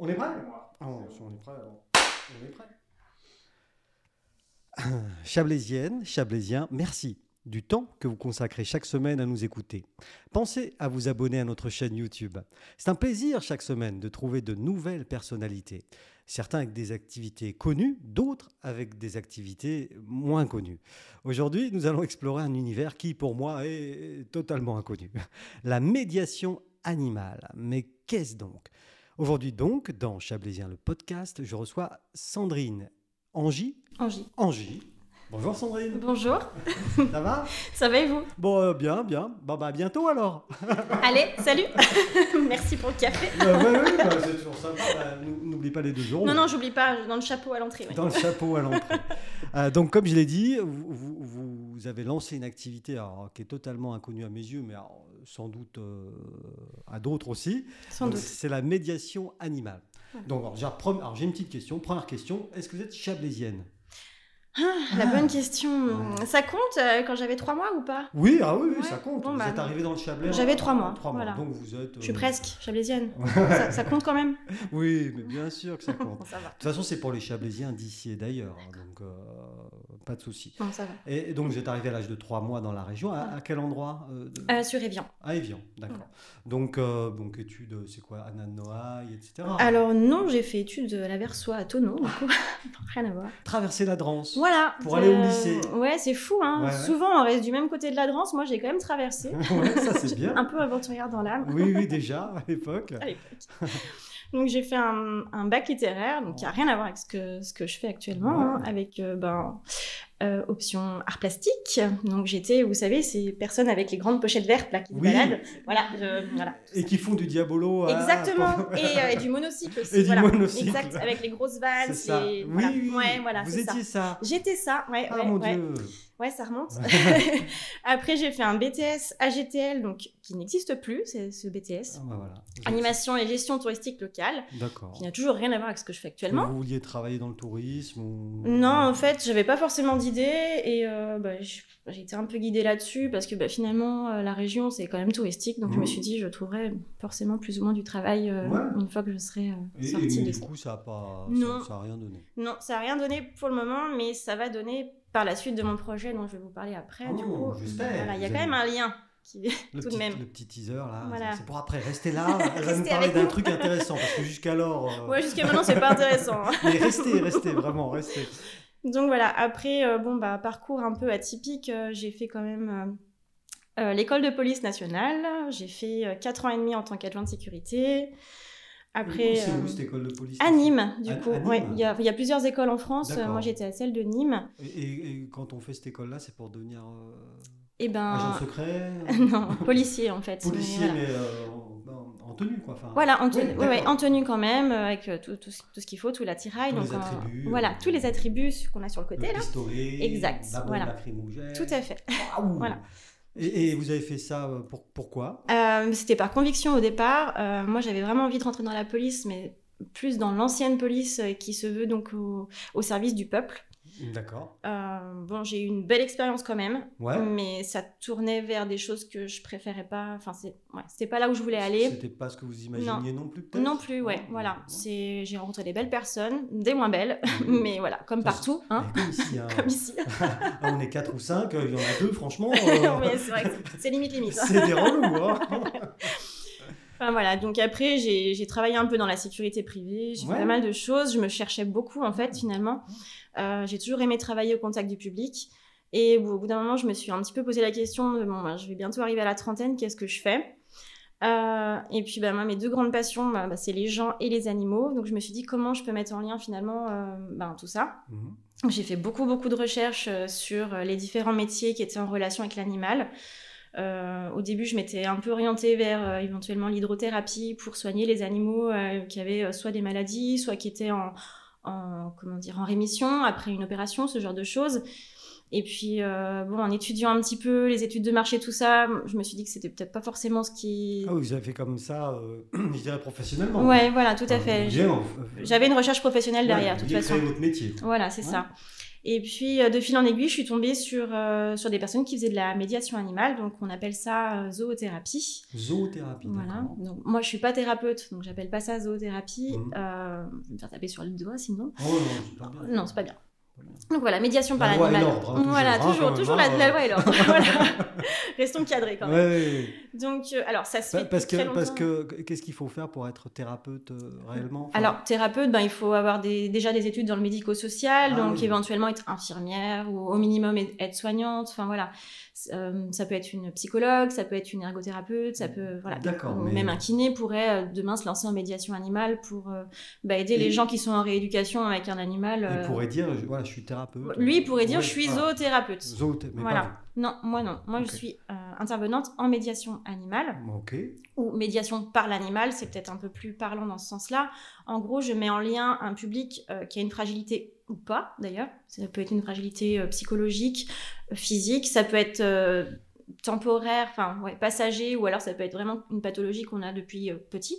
On est prêt Ah, on, on est prêt alors. On est prêt. Chablaisienne, Chablaisien, merci du temps que vous consacrez chaque semaine à nous écouter. Pensez à vous abonner à notre chaîne YouTube. C'est un plaisir chaque semaine de trouver de nouvelles personnalités. Certains avec des activités connues, d'autres avec des activités moins connues. Aujourd'hui, nous allons explorer un univers qui, pour moi, est totalement inconnu. La médiation animale. Mais qu'est-ce donc? Aujourd'hui donc, dans Chablaisien le podcast, je reçois Sandrine Angie. Angie. Angie. Bonjour Sandrine. Bonjour. Ça va? Ça va et vous? Bon, euh, bien, bien. Bah, à bientôt alors. Allez, salut. Merci pour le café. Euh, ouais, ouais, bah, c'est toujours sympa. Bah, nou- N'oublie pas les deux euros. Non, non, j'oublie pas, dans le chapeau à l'entrée. oui. Dans le chapeau à l'entrée. Euh, donc, comme je l'ai dit, vous, vous- vous avez lancé une activité alors, qui est totalement inconnue à mes yeux, mais alors, sans doute euh, à d'autres aussi. Sans Donc, doute. C'est la médiation animale. Donc, alors, j'ai une petite question. Première question est-ce que vous êtes chablaisienne? Ah, la bonne question. Ça compte euh, quand j'avais trois mois ou pas? Oui, ah oui, oui, Ouais, ça compte. bon, vous bah, êtes arrivé dans le Chablais. J'avais trois mois, Trois voilà. Donc, vous êtes. Je suis euh, presque chablaisienne. ça, ça compte quand même? Oui, mais bien sûr que ça compte. Bon, ça va. De toute façon, c'est pour les Chablaisiens d'ici et d'ailleurs, hein, donc euh, pas de souci. Bon, ça va. Et, donc, vous êtes arrivé à l'âge de 3 mois dans la région. À, à quel endroit euh, de- Euh, sur Evian. À Évian, d'accord. Donc, euh, donc, études, euh, c'est quoi Anna de Noailles, etc. Alors non, j'ai fait études à la Versoix à Tonneau, du coup, rien à voir. Traverser la Drance. Voilà. Pour aller au lycée. Ouais, c'est fou, hein. Ouais, ouais. Souvent, on reste du même côté de la Drance. Moi, j'ai quand même traversé. Ouais, ça, c'est bien. Un peu aventurière dans l'âme. Oui, oui, déjà, à l'époque. à l'époque. Donc j'ai fait un, un bac littéraire, donc qui a rien à voir avec ce que, ce que je fais actuellement, hein, avec euh, ben, euh, option art plastique. Donc j'étais, vous savez, ces personnes avec les grandes pochettes vertes là qui se Oui. baladent. Voilà, je- voilà. Et qui font du diabolo. à- Exactement. Et, euh, et du monocycle aussi. Et du monocycle. Exact. Avec les grosses vannes. C'est ça. Oui, oui, Ouais, voilà. Vous ça. étiez ça. J'étais ça, ouais, Ah ouais, mon ouais. Dieu. Ouais, ça remonte. Après, j'ai fait un BTS AGTL, donc qui n'existe plus, c'est ce BTS. Ah, bah, voilà. Animation et gestion touristique locale, D'accord. qui n'a toujours rien à voir avec ce que je fais actuellement. Vous vouliez travailler dans le tourisme ou... Non, en fait, j'avais pas forcément d'idée et euh, bah, j'ai été un peu guidée là-dessus parce que bah, finalement, euh, la région, c'est quand même touristique. Donc, je me Mhm. suis dit, je trouverais forcément plus ou moins du travail euh, Ouais. une fois que je serai euh, Et, et sortie de du ça. coup, ça n'a pas, Non. ça, ça a rien donné. Non, ça n'a rien donné pour le moment, mais ça va donner par la suite de mon projet dont je vais vous parler après. du Oh, coup, j'espère. voilà, il y a quand même un lien. Qui... Le tout petit, de même. Le petit teaser là, Voilà. c'est pour après. Restez là, elle va nous parler d'un truc intéressant parce que jusqu'alors. euh, Ouais, jusqu'à maintenant, c'est pas intéressant. hein. Mais restez, restez, vraiment, restez. Donc voilà, après, euh, bon, bah, parcours un peu atypique, euh, j'ai fait quand même l'école de police nationale, j'ai fait euh, 4 ans et demi en tant qu'adjoint de sécurité. Après, c'est euh, où cette école de police à Nîmes, du À- coup. Ouais, il y, a, il y a plusieurs écoles en France, D'accord. moi j'étais à celle de Nîmes. Et, et- et quand on fait cette école-là, c'est pour devenir euh, Et ben. agent secret non, policier en fait. mais Policier, voilà. mais euh, en, en tenue quoi. Enfin, Voilà, en, tenue, Oui, ouais, en tenue quand même, euh, avec euh, tout, tout ce tout ce qu'il faut, tout l'attirail. Tous donc les attributs, Voilà, euh, tous les attributs qu'on a sur le le côté là. pistolet, Exact, la voilà. Tout à fait. Waouh Voilà. Et, vous avez fait ça euh, pour, pourquoi? Euh, C'était par conviction au départ. Euh, moi, j'avais vraiment envie de rentrer dans la police, mais plus dans l'ancienne police qui se veut donc au service du peuple. D'accord. Euh, bon, j'ai eu une belle expérience quand même, Ouais. mais ça tournait vers des choses que je préférais pas. Enfin, c'est, ouais, c'était pas là où je voulais aller. C'était pas ce que vous imaginiez non, plus peut-être? Non plus, ouais, voilà. C'est, j'ai rencontré des belles personnes, des moins belles, mais voilà, comme partout, hein, Comme ici. hein. comme ici. Ah, on est 4 ou 5, il y en a deux, franchement. euh, mais c'est vrai, que c'est- c'est limite limite. c'est des relous. Hein. Enfin, voilà, donc après, j'ai travaillé un peu dans la sécurité privée, j'ai Ouais. fait pas mal de choses, je me cherchais beaucoup en fait, finalement. Euh, j'ai toujours aimé travailler au contact du public. Et au bout d'un moment, je me suis un petit peu posé la question de bon, ben, je vais bientôt arriver à la trentaine, qu'est-ce que je fais? Euh, Et puis, ben, moi, mes deux grandes passions, ben, c'est les gens et les animaux. Donc, je me suis dit comment je peux mettre en lien finalement euh, ben, tout ça? Mhm. J'ai fait beaucoup, beaucoup de recherches euh, sur les différents métiers qui étaient en relation avec l'animal. Euh, au début, je m'étais un peu orientée vers euh, éventuellement l'hydrothérapie pour soigner les animaux euh, qui avaient euh, soit des maladies, soit qui étaient en, en, comment dire, en rémission après une opération, ce genre de choses. Et puis, bon, en étudiant un petit peu les études de marché, tout ça, je me suis dit que c'était peut-être pas forcément ce qui. Ah vous avez fait comme ça, je dirais professionnellement. Ouais, voilà, tout à Enfin, fait. J'avais une recherche professionnelle ouais, derrière, de toute vouliez façon. votre métier. Voilà, c'est Ouais. ça. Et puis, de fil en aiguille, je suis tombée sur, sur des personnes qui faisaient de la médiation animale. Donc, on appelle ça zoothérapie. Zoothérapie, Voilà. Donc, moi, je suis pas thérapeute, donc j'appelle pas ça zoothérapie. Mmh. je vais me faire taper sur le doigt sinon. Oh non, c'est pas bien. Non, c'est pas bien. Donc voilà, médiation par l'animal. Hein, voilà, toujours, toujours, la, hein, la, loi et l'ordre. voilà. Restons cadrés quand même. Ouais, Donc, euh, alors ça se fait parce très que, longtemps. Parce que qu'est-ce qu'il faut faire pour être thérapeute euh, réellement? Enfin... Alors, thérapeute, ben, il faut avoir des, déjà des études dans le médico-social, Ah donc oui. éventuellement être infirmière ou au minimum être soignante. Enfin voilà, Euh, ça peut être une psychologue, ça peut être une ergothérapeute, ça peut voilà. D'accord, mais- Même un kiné pourrait demain se lancer en médiation animale pour bah, aider Et- les gens qui sont en rééducation avec un animal. Il pourrait dire, voilà, je suis thérapeute. Lui, il pourrait dire Ouais, je suis voilà. zoothérapeute. Zoothé- mais Voilà. pas Non, moi non. Moi, je suis euh, intervenante en médiation animale. Ok. ou médiation par l'animal, c'est peut-être un peu plus parlant dans ce sens-là. En gros, je mets en lien un public euh, qui a une fragilité ou pas, d'ailleurs. Ça peut être une fragilité euh, psychologique, physique, ça peut être temporaire, enfin, ouais, passager, ou alors ça peut être vraiment une pathologie qu'on a depuis petit.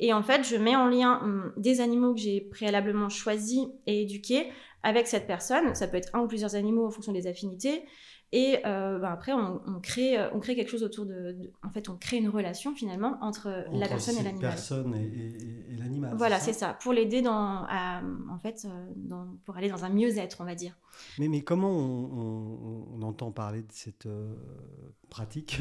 Et en fait, je mets en lien hum, des animaux que j'ai préalablement choisis et éduqués avec cette personne. Ça peut être un ou plusieurs animaux en fonction des affinités. Et euh, ben après, on, on crée, euh, on crée quelque chose autour de, de- En fait, on crée une relation finalement entre, euh, la personne et l'animal. personne et, et- et- et l'animal. Voilà, c'est ça. Pour l'aider dans, à, en fait, dans- pour aller dans un mieux-être, on va dire. Mais, mais comment on, on- on entend parler de cette euh, pratique?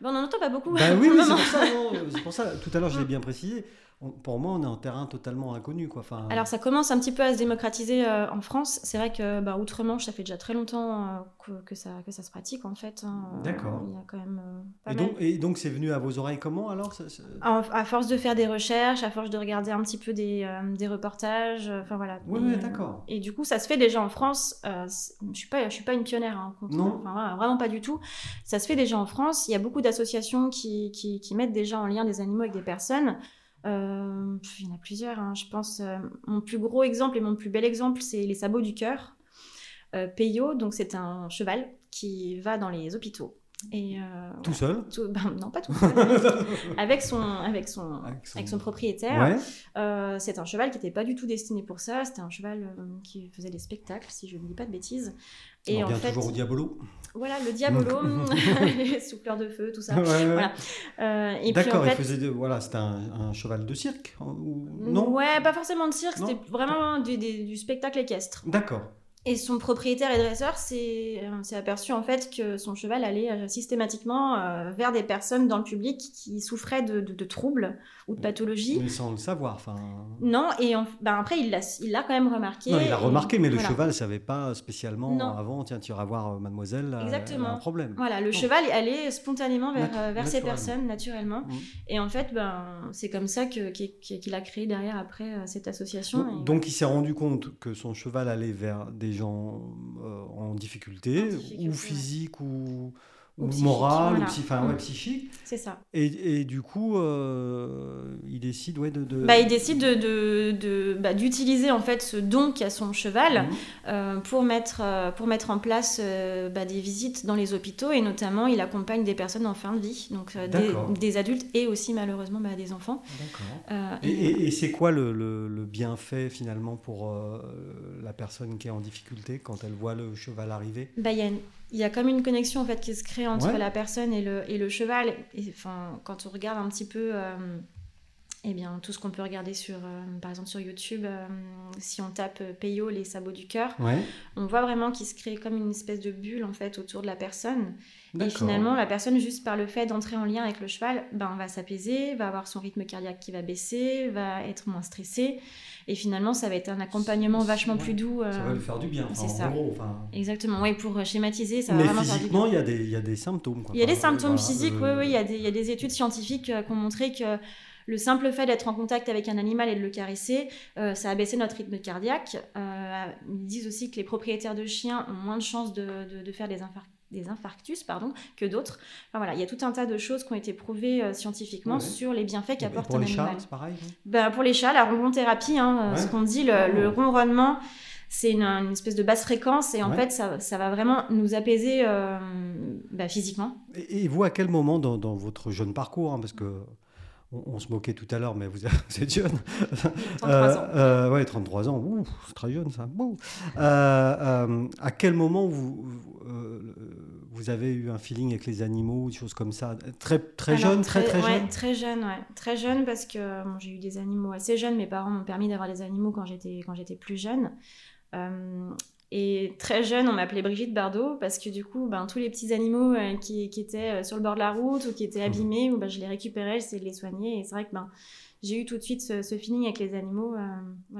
Bon, on n'en entend pas beaucoup. Ben oui, oui, c'est pour pour ça. Tout à l'heure, je l'ai bien précisé. On- pour moi, on est en terrain totalement inconnu, quoi. Enfin, Alors ça commence un petit peu à se démocratiser euh, en France. C'est vrai que bah, outre-Manche, ça fait déjà très longtemps euh, que, que ça, que ça se pratique en fait. hein. D'accord. Il y a quand même euh, pas et mal. donc, et donc, c'est venu à vos oreilles comment alors ça- ça- En- à force de faire des recherches, à force de regarder un petit peu des, euh, des reportages, enfin voilà. Et, ouais, d'accord. Et du coup, ça se fait déjà en France. Je suis pas, je suis pas une pionnière. Hein, Non. enfin, vraiment pas du tout. Ça se fait déjà en France. Il y a beaucoup d'associations qui, qui, qui mettent déjà en lien des animaux avec des personnes. Euh, il y en a plusieurs. hein. Je pense. euh, mon plus gros exemple et mon plus bel exemple, c'est les sabots du cœur. Euh, Peyo, donc c'est un cheval qui va dans les hôpitaux. Et euh, Tout seul tout- ben, non, pas tout seul. avec son, avec son, Avec son- avec son propriétaire. Ouais. Euh, c'est un cheval qui n'était pas du tout destiné pour ça. C'était un cheval euh, qui faisait des spectacles, si je ne dis pas de bêtises. on Et en revient fait, toujours au diabolo. voilà, le diabolo, les souffleurs de feu, tout ça. Ouais, ouais. Voilà. Et puis D'accord, en fait, il faisait de- voilà, c'était un, un cheval de cirque ou... Non ouais, pas forcément de cirque, c'était vraiment du, des- du spectacle équestre. D'accord. Et son propriétaire et dresseur s'est euh, s'est aperçu en fait que son cheval allait euh, systématiquement euh, vers des personnes dans le public qui souffraient de, de- de troubles ou de pathologies. Mais sans le savoir. Enfin... Non, et en- ben après il l'a l'a quand même remarqué. Non, il a et- remarqué, mais le cheval ne savait pas spécialement Non. avant, tiens, tu iras voir mademoiselle, elle a Exactement. un problème. Voilà, le cheval allait spontanément vers, Natu- vers ces personnes, naturellement. Mm. Et en fait, ben, c'est comme ça qu'il a créé derrière, après, cette association. Donc, Et donc il s'est rendu compte que son cheval allait vers des gens euh, en difficulté, En difficulté, ou physique, Ou ou voilà. ou psy- enfin, ouais, Mm. psychique. C'est ça. Et, et du coup, euh, il décide ouais, de... de- Bah, il décide de, de- de- bah, d'utiliser en fait ce don qu'a son cheval Mhm. euh, pour, mettre, euh, pour mettre en place euh, bah, des visites dans les hôpitaux et notamment il accompagne des personnes en fin de vie, donc des, adultes et aussi malheureusement bah, des enfants. Et, et- et c'est quoi le, le- le bienfait finalement pour la personne qui est en difficulté quand elle voit le cheval arriver? Bah, il y a une- il y a comme une connexion en fait qui se crée entre Ouais. la personne et le, et le cheval. Et, enfin, quand on regarde un petit peu, euh, eh bien, tout ce qu'on peut regarder sur, euh, par exemple sur YouTube, euh, si on tape Peyo, les sabots du cœur, Ouais. on voit vraiment qu'il se crée comme une espèce de bulle en fait autour de la personne. Et finalement, la personne, juste par le fait d'entrer en lien avec le cheval, ben, va s'apaiser, va avoir son rythme cardiaque qui va baisser, va être moins stressé. Et finalement, ça va être un accompagnement vachement plus doux. Ça euh, va lui faire du bien. c'est en ça. gros, enfin. Exactement, oui, pour schématiser, ça va Mais vraiment faire du physiquement, bien. il y, a des, il y a des symptômes. quoi. Il y a des symptômes voilà, physiques, euh, oui, oui, il y, a des, il y a des études scientifiques euh, qui ont montré que le simple fait d'être en contact avec un animal et de le caresser, euh, ça a baissé notre rythme cardiaque. Euh, ils disent aussi que les propriétaires de chiens ont moins de chances de, de- de faire des, infarc- des infarctus pardon, que d'autres. Enfin, voilà, il y a tout un tas de choses qui ont été prouvées euh, scientifiquement Ouais. sur les bienfaits qu'apporte pour un les animal. chats, c'est pareil Ben, pour les chats, la ronron-thérapie, hein, euh, ce qu'on dit, le, le Oh. ronronnement, c'est une, une espèce de basse fréquence et en Ouais. fait, ça, ça va vraiment nous apaiser euh, bah, physiquement. Et, et vous, à quel moment dans, dans votre jeune parcours, hein, parce que on, se moquait tout à l'heure, mais vous, êtes jeune. 33 ans. Euh, ouais, 33 ans. c'est très jeune ça. à quel moment vous, vous avez eu un feeling avec les animaux, des choses comme ça? Très, très jeune, très, très, jeune? Très jeune, ouais. Très jeune parce que j'ai eu des animaux assez jeunes. Mes parents m'ont permis d'avoir des animaux quand j'étais, quand j'étais plus jeune. Et très jeune, on m'appelait Brigitte Bardot parce que du coup, ben, tous les petits animaux euh, qui, qui, étaient euh, sur le bord de la route ou qui étaient mmh. abîmés, ben, je les récupérais, j'essayais de les soigner. Et c'est vrai que ben, j'ai eu tout de suite ce, feeling avec les animaux. Euh,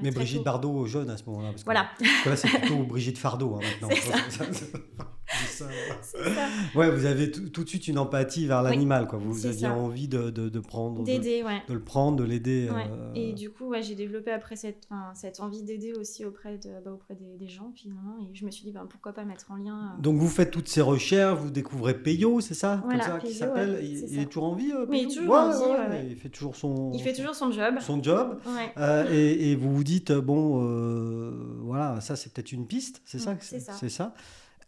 Mais Brigitte Bardot jeune à ce moment-là. voilà. là, c'est plutôt Brigitte Fardeau hein, maintenant. Ouais, vous avez tout de suite une empathie vers l'animal, quoi. Vous, aviez envie de, de, de prendre, d'aider, ouais. de le prendre, de l'aider. Euh, Et du coup, ouais, j'ai développé après cette, cette envie d'aider aussi auprès, de, bah, auprès des, des, gens finalement. Et je me suis dit, ben, pourquoi pas mettre en lien. Euh, Donc vous faites toutes ces recherches, vous découvrez Peyo, c'est ça, comme ça qui s'appelle. il, est toujours en vie. euh, il est toujours en vie. Il fait toujours son. Il fait toujours son job. Son job. Euh, et, et, vous vous dites bon, voilà, ça c'est peut-être une piste, c'est ça. C'est ça.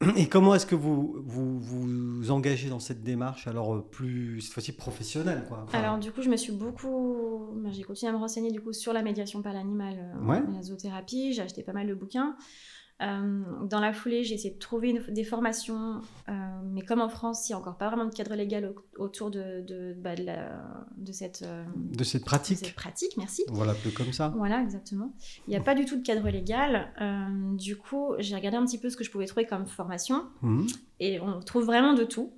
Et comment est-ce que vous, vous vous engagez dans cette démarche, alors euh, plus, cette fois-ci professionnelle quoi Alors du coup, je me suis beaucoup... J'ai continué à me renseigner du coup sur la médiation par l'animal, euh, la zoothérapie, j'ai acheté pas mal de bouquins. Euh, dans la foulée, j'ai essayé de trouver des formations, euh, mais comme en France, il n'y a encore pas vraiment de cadre légal autour de, de, bah, de, de, cette, euh, de cette pratique. cette pratique, merci. Voilà, peu comme ça. Voilà, exactement. Il n'y a pas du tout de cadre légal. du coup, j'ai regardé un petit peu ce que je pouvais trouver comme formation, mmh. et on trouve vraiment de tout.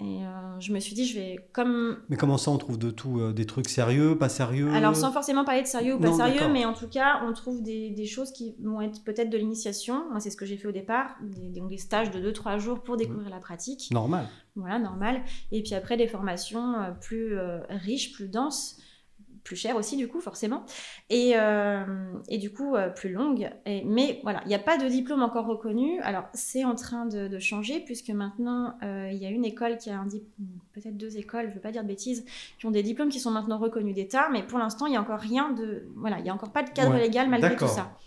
Et euh, je me suis dit, je vais comme. Mais comment ça, on trouve de tout euh, Des trucs sérieux, pas sérieux? Alors, sans forcément parler de sérieux ou pas sérieux, mais en tout cas, on trouve des, des choses qui vont être peut-être de l'initiation. Moi, c'est ce que j'ai fait au départ, des, des stages de 2-3 jours pour découvrir la pratique. Normal. Voilà, normal. Et puis après, des formations euh, plus riches, plus denses plus cher aussi du coup forcément. Et, euh, et du coup euh, plus longue. Et, mais voilà il n'y a pas de diplôme encore reconnu. Alors c'est en train de, changer puisque maintenant euh, il y a une école qui a un peut-être deux écoles je veux pas dire de bêtises qui ont des diplômes qui sont maintenant reconnus d'État mais pour l'instant il n'y a encore rien de voilà il n'y a encore pas de cadre légal malgré tout ça.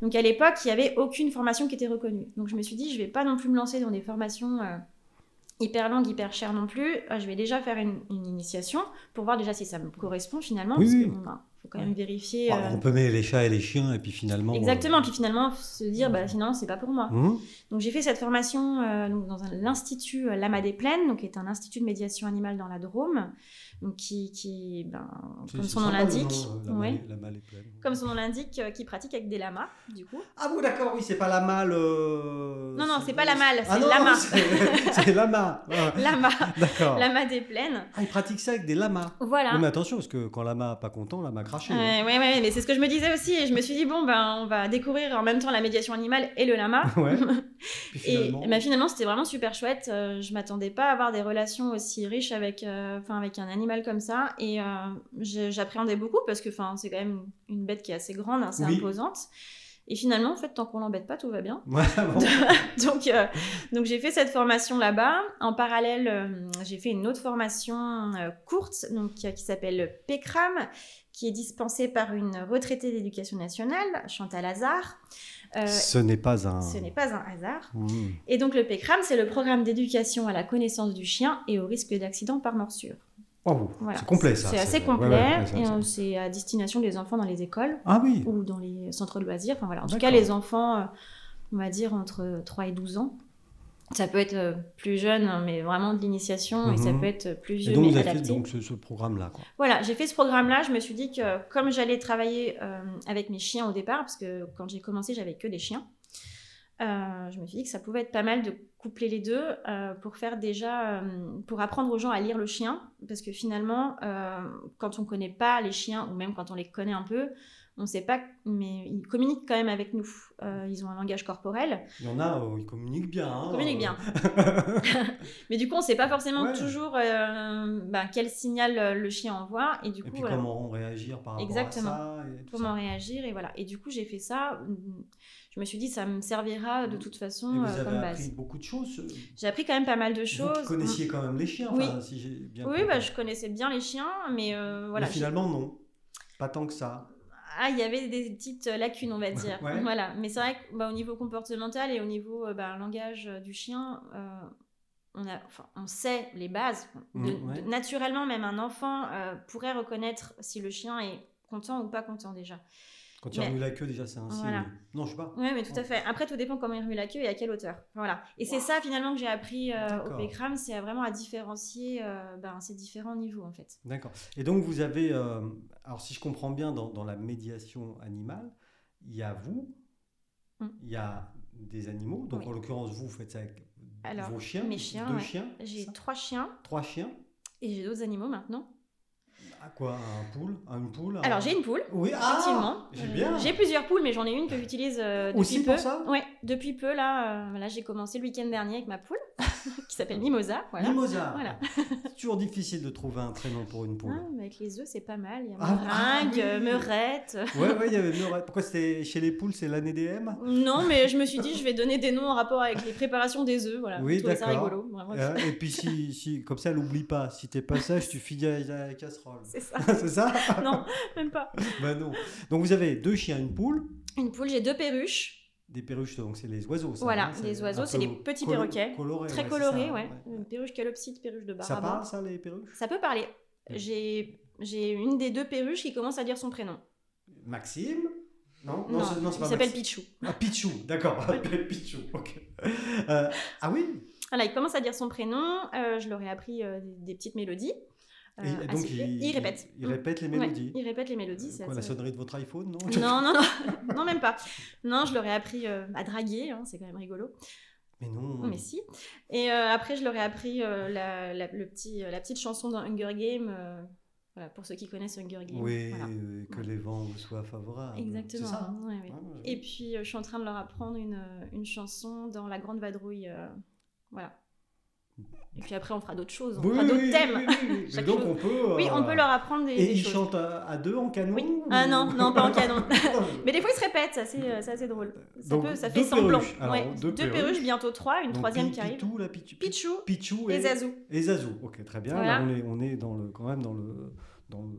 Donc à l'époque il n'y avait aucune formation qui était reconnue. Donc je me suis dit je vais pas non plus me lancer dans des formations hyper longue, hyper chère non plus. Euh, je vais déjà faire une, initiation pour voir déjà si ça me correspond finalement. parce qu'il bah, faut quand même vérifier. Bah, euh, on peut mettre les chats et les chiens et puis finalement. Exactement, euh, puis finalement se dire bah finalement c'est pas pour moi. Mmh. Donc j'ai fait cette formation dans l'institut Lama des Plaines, donc qui est un institut de médiation animale dans la Drôme qui, qui ben, comme son nom l'indique, comme son nom l'indique, qui pratique avec des lamas, du coup. Ah bon, d'accord, oui, c'est pas la malle. Non, non, c'est pas la malle, c'est ah lama. C'est lama. lama. D'accord. Lama des plaines. Ah, il pratique ça avec des lamas. Voilà. mais attention, parce que quand lama pas content, lama craché. Oui, ouais, ouais, mais c'est ce que je me disais aussi, et je me suis dit bon, ben, on va découvrir en même temps la médiation animale et le lama. Ouais. finalement... Et ben, finalement, c'était vraiment super chouette. Euh, je m'attendais pas à avoir des relations aussi riches avec, euh, avec un animal comme ça. Et euh, j'appréhendais beaucoup parce que c'est quand même une bête qui est assez grande, assez imposante. Et finalement, en fait, tant qu'on l'embête pas, tout va bien. donc, euh, donc j'ai fait cette formation là-bas. En parallèle, euh, j'ai fait une autre formation courte, donc qui, s'appelle PECRAM, qui est dispensée par une retraitée d'éducation nationale, Chantal Hazard. ce n'est pas un... Ce n'est pas un hasard. Mmh. Et donc le PECRAM, c'est le programme d'éducation à la connaissance du chien et au risque d'accident par morsure. Oh, c'est complet ça. C'est assez complet et euh, c'est à destination des enfants dans les écoles ah, oui. ou dans les centres de loisirs. Enfin, voilà. En tout cas, les enfants, euh, on va dire entre 3 et 12 ans. Ça peut être euh, plus jeune, hein, mais vraiment de l'initiation, et ça mhm. peut être plus vieux, et donc mais vous adapté. Fait donc ce, programme-là. Voilà, j'ai fait ce programme-là. Je me suis dit que comme j'allais travailler avec mes chiens au départ, parce que quand j'ai commencé, j'avais que des chiens. Euh, je me suis dit que ça pouvait être pas mal de coupler les deux euh, pour faire déjà, euh, pour apprendre aux gens à lire le chien, parce que finalement, quand on connaît pas les chiens ou même quand on les connaît un peu, on ne sait pas, mais ils communiquent quand même avec nous. ils ont un langage corporel. Il y en a, ils communiquent bien. Hein, ils communiquent bien. mais du coup, on ne sait pas forcément toujours bah, quel signal le chien envoie et du coup. puis comment réagir par rapport Exactement. à ça. comment réagir et voilà. Et du coup, j'ai fait ça je me suis dit ça me servira de toute façon vous euh, avez comme appris beaucoup de choses. J'ai appris quand même pas mal de choses. Vous connaissiez quand même les chiens, oui. si j'ai bien Oui, bah, je connaissais bien les chiens, mais euh, voilà. Mais finalement non, pas tant que ça. Ah, il y avait des petites lacunes, on va dire. Voilà. Mais c'est vrai qu'au bah, niveau comportemental et au niveau euh, bah, langage du chien, on, a, enfin, on sait les bases. Mm, De- ouais. de- naturellement, même un enfant euh, pourrait reconnaître si le chien est content ou pas content déjà. Quand il Mais- remue la queue, déjà, c'est un signe. Voilà. Non, je sais pas. Oui, mais tout à fait. Après, tout dépend comment il remue la queue et à quelle hauteur. Voilà. Et c'est ça finalement que j'ai appris euh, au. PECRAM, c'est vraiment à différencier euh, ben, ces différents niveaux en fait. D'accord. Et donc, vous avez. euh, alors, si je comprends bien, dans, dans la médiation animale, il y a vous, Mm. il y a des animaux. Donc, Oui. en l'occurrence, vous faites ça avec Alors, vos chiens. mes chiens, Deux ouais. chiens. J'ai trois chiens Trois chiens. et j'ai d'autres animaux maintenant. À quoi Un poule Une poule Alors j'ai une poule. Oui, ah, Effectivement. J'ai plusieurs poules, mais j'en ai une que j'utilise euh, depuis Aussi peu. pour ça? Ouais, depuis peu là. euh, là, j'ai commencé le week-end dernier avec ma poule, qui s'appelle Mimosa. Voilà. Mimosa. Voilà. C'est toujours difficile de trouver un prénom pour une poule. Ah, mais avec les œufs, c'est pas mal. Il y a Ah, ah, meringue, oui. euh, meurette. Ouais, ouais, il y avait Meurette. Pourquoi c'était chez les poules, c'est l'année des M Non, mais je me suis dit, je vais donner des noms en rapport avec les préparations des œufs. Voilà. Oui, d'accord. rigolo. Vraiment, Euh, Et puis, si, si, comme ça, elle n'oublie pas. Si t'es pas sage, tu finis à la casserole. C'est ça. c'est ça Non, même pas. Bah non. Donc, vous avez deux chiens, une poule. Une poule, j'ai deux perruches. Des perruches, donc c'est les oiseaux. Ça, Voilà, hein, les oiseaux, c'est les petits colo- perroquets. colorés, Très ouais, c'est colorées, ça, ouais. Une perruche calopsite, perruche de Ça Barabas. parle, ça, les perruches? Ça peut parler. J'ai j'ai une des deux perruches qui commence à dire son prénom. Maxime? Non, Non, c'est- c'est il pas s'appelle Maxime. Pichou. Ah, Pichou, d'accord. Pichou, ok. Euh, ah oui? Voilà, il commence à dire son prénom. euh, je leur ai appris euh, des, des petites mélodies. Euh, Et, donc, siffler. il, il répète. Il, Mm. répète les Ouais, mélodies. il répète les mélodies. c'est Quoi, la sonnerie de votre iPhone, non Non, non, non, non, même pas. Non, je leur ai appris euh, à draguer, hein, c'est quand même rigolo. Mais non. Mais si. Et euh, après, je leur ai appris euh, la, la- le petit, euh, la petite chanson dans Hunger Games. euh, voilà, pour ceux qui connaissent Hunger Games. Oui, Voilà. euh, que les vents vous soient favorables. Exactement. Ça hein ouais, ouais. Et puis, euh, je suis en train de leur apprendre une, euh, une chanson dans La Grande Vadrouille. euh, voilà. Et puis après, on fera d'autres choses, on Oui, fera d'autres oui, thèmes. oui, donc chose. on peut. Oui, on euh, peut leur apprendre des, Et des ils choses. chantent à, à deux en canon Oui. ou- Ah non, non, pas en canon. Mais des fois, ils se répètent, c'est assez, euh, c'est assez drôle. Ça, Donc, peut, ça fait semblant. perruches. Alors, Ouais, deux Deux, perruches. perruches, bientôt trois, une Donc, troisième qui arrive. Pitou, la Pichou. Pichou Pichou et Zazou. Et Zazou. Ok, très bien. Voilà. Là, on est, on est dans le, quand même dans le, dans le,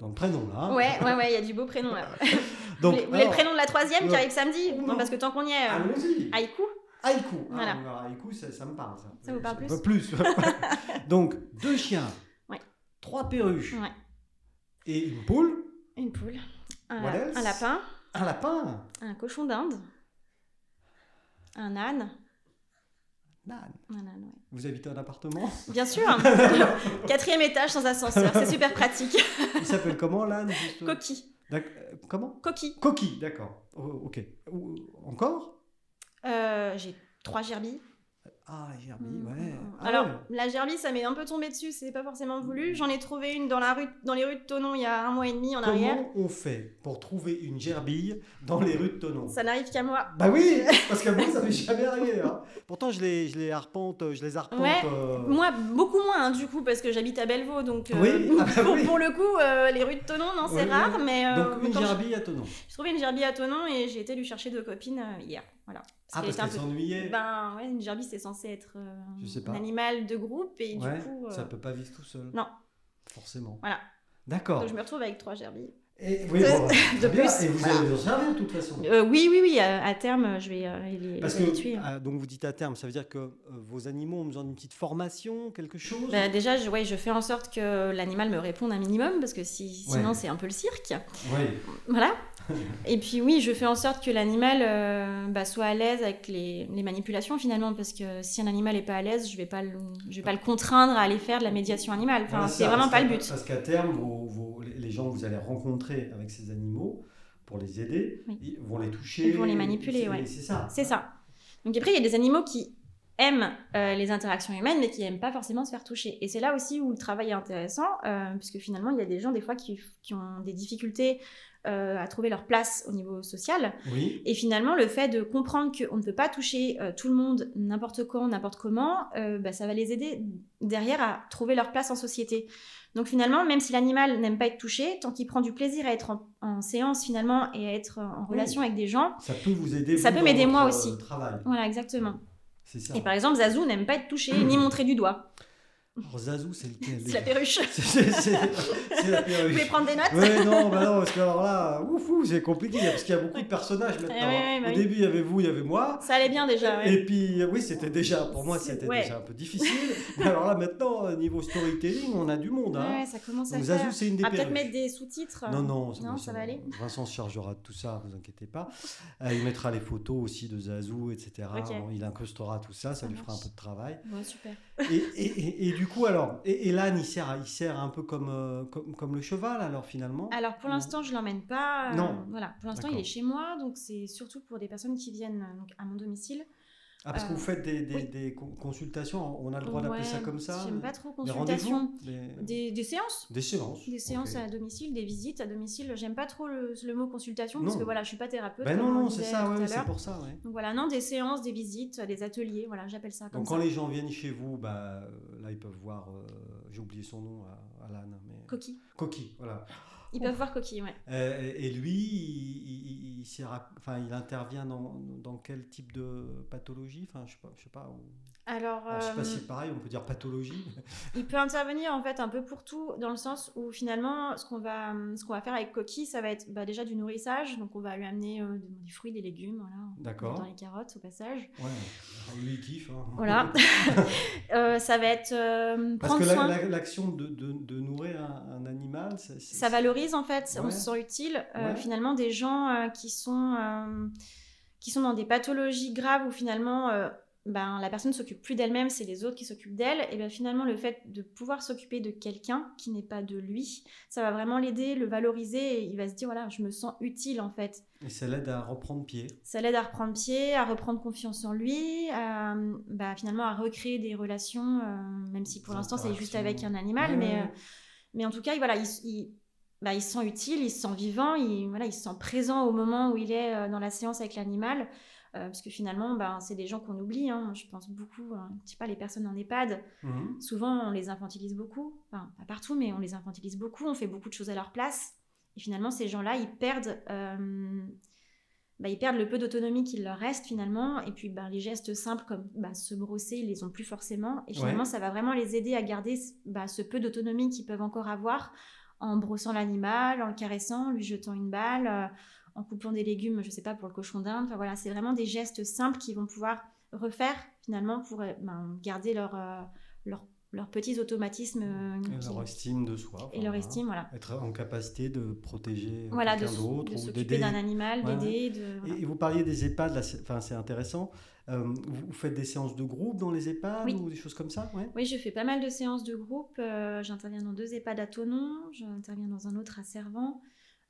dans le prénom là. Ouais, ouais, ouais, il y a du beau prénom là. Donc, vous voulez, vous voulez alors, le prénom de la troisième qui arrive samedi? Non. Non, parce que tant qu'on y est. euh, Allons-y. Haïku? Haïku. Ah, Voilà. alors, haïku, ça, ça me parle. Ça, Ça vous parle plus plus. Donc, deux chiens. Ouais. Trois perruches. Ouais. Et une poule. Une poule. Un, la- un lapin. Un lapin. Un cochon d'Inde. Un âne. Nan. Un âne, ouais. Vous habitez un appartement? Bien sûr. Quatrième étage sans ascenseur. C'est super pratique. Il s'appelle comment l'âne Coquille. Euh, Comment? Coquille. Coquille, d'accord. Oh, ok. Encore? Euh, J'ai trois gerbilles. Ah, la gerbille, Mm, ouais. mm, mm. Ah Alors, ouais. la gerbille, ça m'est un peu tombé dessus, c'est pas forcément voulu. J'en ai trouvé une dans, la rue, dans les rues de Tonon il y a un mois et demi en arrière. Comment on fait pour trouver une gerbille dans les rues de Tonon? Ça n'arrive qu'à moi. Bah oui, parce qu'à moi, ça m'est jamais arrivé. hein. Pourtant, je les, je les arpente, je les arpente. Ouais, euh, Moi, beaucoup moins, hein, du coup, parce que j'habite à Bellevaux, donc euh, Oui, ah bah pour, oui. pour le coup, euh, les rues de Tonon, non, c'est Oui, rare, mais Donc, une je- gerbille à Tonon. j'ai trouvé une gerbille à Tonon et j'ai été lui chercher deux copines hier. Voilà. Ah, parce était un qu'elle peu- s'ennuyait. Ben ouais, une gerbille, c'est censé être euh, Je sais pas. un animal de groupe et Ouais, du coup, euh, Ça peut pas vivre tout seul. Non. Forcément. Voilà. D'accord. donc je me retrouve avec trois gerbilles. Et, oui, De- bon, de très bien. plus, Et vous allez vous en servir de toute façon. Euh, oui, oui, oui, à, à terme, je vais euh, les, Parce les que, habituer. ah, donc vous dites à terme, ça veut dire que euh, vos animaux ont besoin d'une petite formation, quelque chose? Bah, déjà, je, ouais, je fais en sorte que l'animal me réponde un minimum, parce que si, sinon Ouais. c'est un peu le cirque. Oui. Voilà. Et puis oui, je fais en sorte que l'animal euh, bah, soit à l'aise avec les, les manipulations finalement, parce que si un animal est pas à l'aise, je vais pas le, je vais pas le contraindre à aller faire de la médiation animale. Enfin, c'est vraiment pas le but. Parce qu'à terme, les gens que vous allez rencontrer avec ces animaux, pour les aider, Oui. ils vont les toucher. Ils vont les manipuler, c'est- ouais. C'est ça. C'est ça. Donc après, il y a des animaux qui aiment euh, les interactions humaines, mais qui aiment pas forcément se faire toucher. Et c'est là aussi où le travail est intéressant, euh, puisque finalement, il y a des gens des fois qui, qui ont des difficultés euh, à trouver leur place au niveau social. Oui. Et finalement, le fait de comprendre qu'on ne peut pas toucher tout le monde n'importe quand, n'importe comment, bah, ça va les aider derrière à trouver leur place en société. Donc finalement, même si l'animal n'aime pas être touché, tant qu'il prend du plaisir à être en, en séance finalement et à être en relation avec des gens, Ça peut vous aider. Ça vous, peut m'aider moi aussi. Travail. voilà exactement. Ça. Et par exemple, Zazou n'aime pas être touché ni montré du doigt. Alors, Zazou, c'est lequel C'est la perruche. C'est- la Vous perruche. pouvez prendre des notes? Ouais, non, bah non, parce que alors là, ouf, ouf, c'est compliqué, parce qu'il y a beaucoup de personnages maintenant. Eh ouais, bah Au oui. début, il y avait vous, il y avait moi. Ça allait bien déjà, ouais. Et puis, oui, c'était déjà, pour moi, c'était ouais. déjà un peu difficile. Mais alors là, maintenant, niveau storytelling, on a du monde. Hein. Ouais, ça commence à Donc, faire. Zazou, c'est une des On va peut-être mettre des sous-titres. Non, non, Non, ça va aller Vincent se chargera de tout ça, vous inquiétez pas. Euh, il mettra les photos aussi de Zazou, etc. Ok. Bon, il incrustera tout ça, ça, Ça lui fera un peu de travail. Ouais, super. Et, et- et- et du coup, alors, et, et l'âne, il sert, il sert un peu comme, euh, comme, comme le cheval, alors finalement Alors pour l'instant, je l'emmène pas. euh, Non. Voilà, pour l'instant, il est chez moi, donc c'est surtout pour des personnes qui viennent euh, donc, à mon domicile. Ah, parce que euh, vous faites des, des- oui. des con- consultations, on a le droit d'appeler ça comme ça J'aime pas trop Des consultation. rendez-vous des... Des, séances. des séances. Des séances à domicile, des visites à domicile. J'aime pas trop le, le mot consultation parce que voilà, je suis pas thérapeute. Ben non, on non, c'est ça, ouais, c'est pour ça. Ouais. Donc voilà, non, des séances, des visites, des ateliers, voilà, j'appelle ça comme Donc ça. quand les gens viennent chez vous, bah, euh, là ils peuvent voir, euh, j'ai oublié son nom à, à l'âne, mais... Coquille. Coquille, voilà. Ils peuvent voir coquille, ouais. Euh, et lui, il, intervient dans, dans quel type de pathologie? Enfin, je sais pas, je sais pas. Alors, alors, je sais pas euh, si c'est pareil, on peut dire pathologie. Il peut intervenir en fait un peu pour tout, dans le sens où finalement, ce qu'on va, ce qu'on va faire avec Coquille, ça va être bah, déjà du nourrissage. Donc, on va lui amener euh, des, fruits, des légumes, voilà. D'accord. Dans les carottes, au passage. Ouais, lui il kiffe. hein. Voilà. Euh, ça va être euh, Parce prendre que soin. la- l'action de, de, de nourrir un, un animal, c'est- c'est- Ça valorise en fait, on se sent utile. Euh, Ouais. Finalement, des gens euh, qui, sont, euh, qui sont dans des pathologies graves où finalement euh, ben, la personne s'occupe plus d'elle-même, c'est les autres qui s'occupent d'elle. Et bien finalement, le fait de pouvoir s'occuper de quelqu'un qui n'est pas de lui, ça va vraiment l'aider, le valoriser et il va se dire voilà, je me sens utile en fait. Et ça l'aide à reprendre pied. Ça l'aide à reprendre pied, à reprendre confiance en lui, à, bah, finalement à recréer des relations, euh, même si pour l'instant c'est juste avec un animal, mais, euh, mais en tout cas, il- voilà, il, il- bah, il se sent utile, il se sent vivant, il, voilà, il se sent présent au moment où il est euh, dans la séance avec l'animal. Euh, parce que finalement, bah, c'est des gens qu'on oublie. hein. Je pense beaucoup, hein, je sais pas, les personnes en EHPAD, Mhm. souvent on les infantilise beaucoup. Enfin, pas partout, mais on les infantilise beaucoup. On fait beaucoup de choses à leur place. Et finalement, ces gens-là, ils perdent, euh, bah, ils perdent le peu d'autonomie qu'il leur reste finalement. Et puis, bah, les gestes simples comme bah, se brosser, ils les ont plus forcément. Et finalement, Ouais. ça va vraiment les aider à garder ce peu d'autonomie qu'ils peuvent encore avoir en brossant l'animal, en le caressant, en lui jetant une balle, euh, en coupant des légumes, je sais pas, pour le cochon d'Inde. Enfin, voilà, c'est vraiment des gestes simples qu'ils vont pouvoir refaire finalement pour euh, ben, garder leur, euh, leur- leurs petits automatismes euh, Et qui- leur estime de soi. et leur voilà. estime, voilà. Être en capacité de protéger Voilà, de, quelqu'un d'autre ou d'aider. d'un animal, Ouais, d'aider, de... voilà. Et, vous parliez des EHPAD, là, c'est, enfin, c'est intéressant. Euh, vous, faites des séances de groupe dans les EHPAD Oui. ou des choses comme ça? Ouais Oui, je fais pas mal de séances de groupe. euh, j'interviens dans deux EHPAD à Tonon, j'interviens dans un autre à Servant.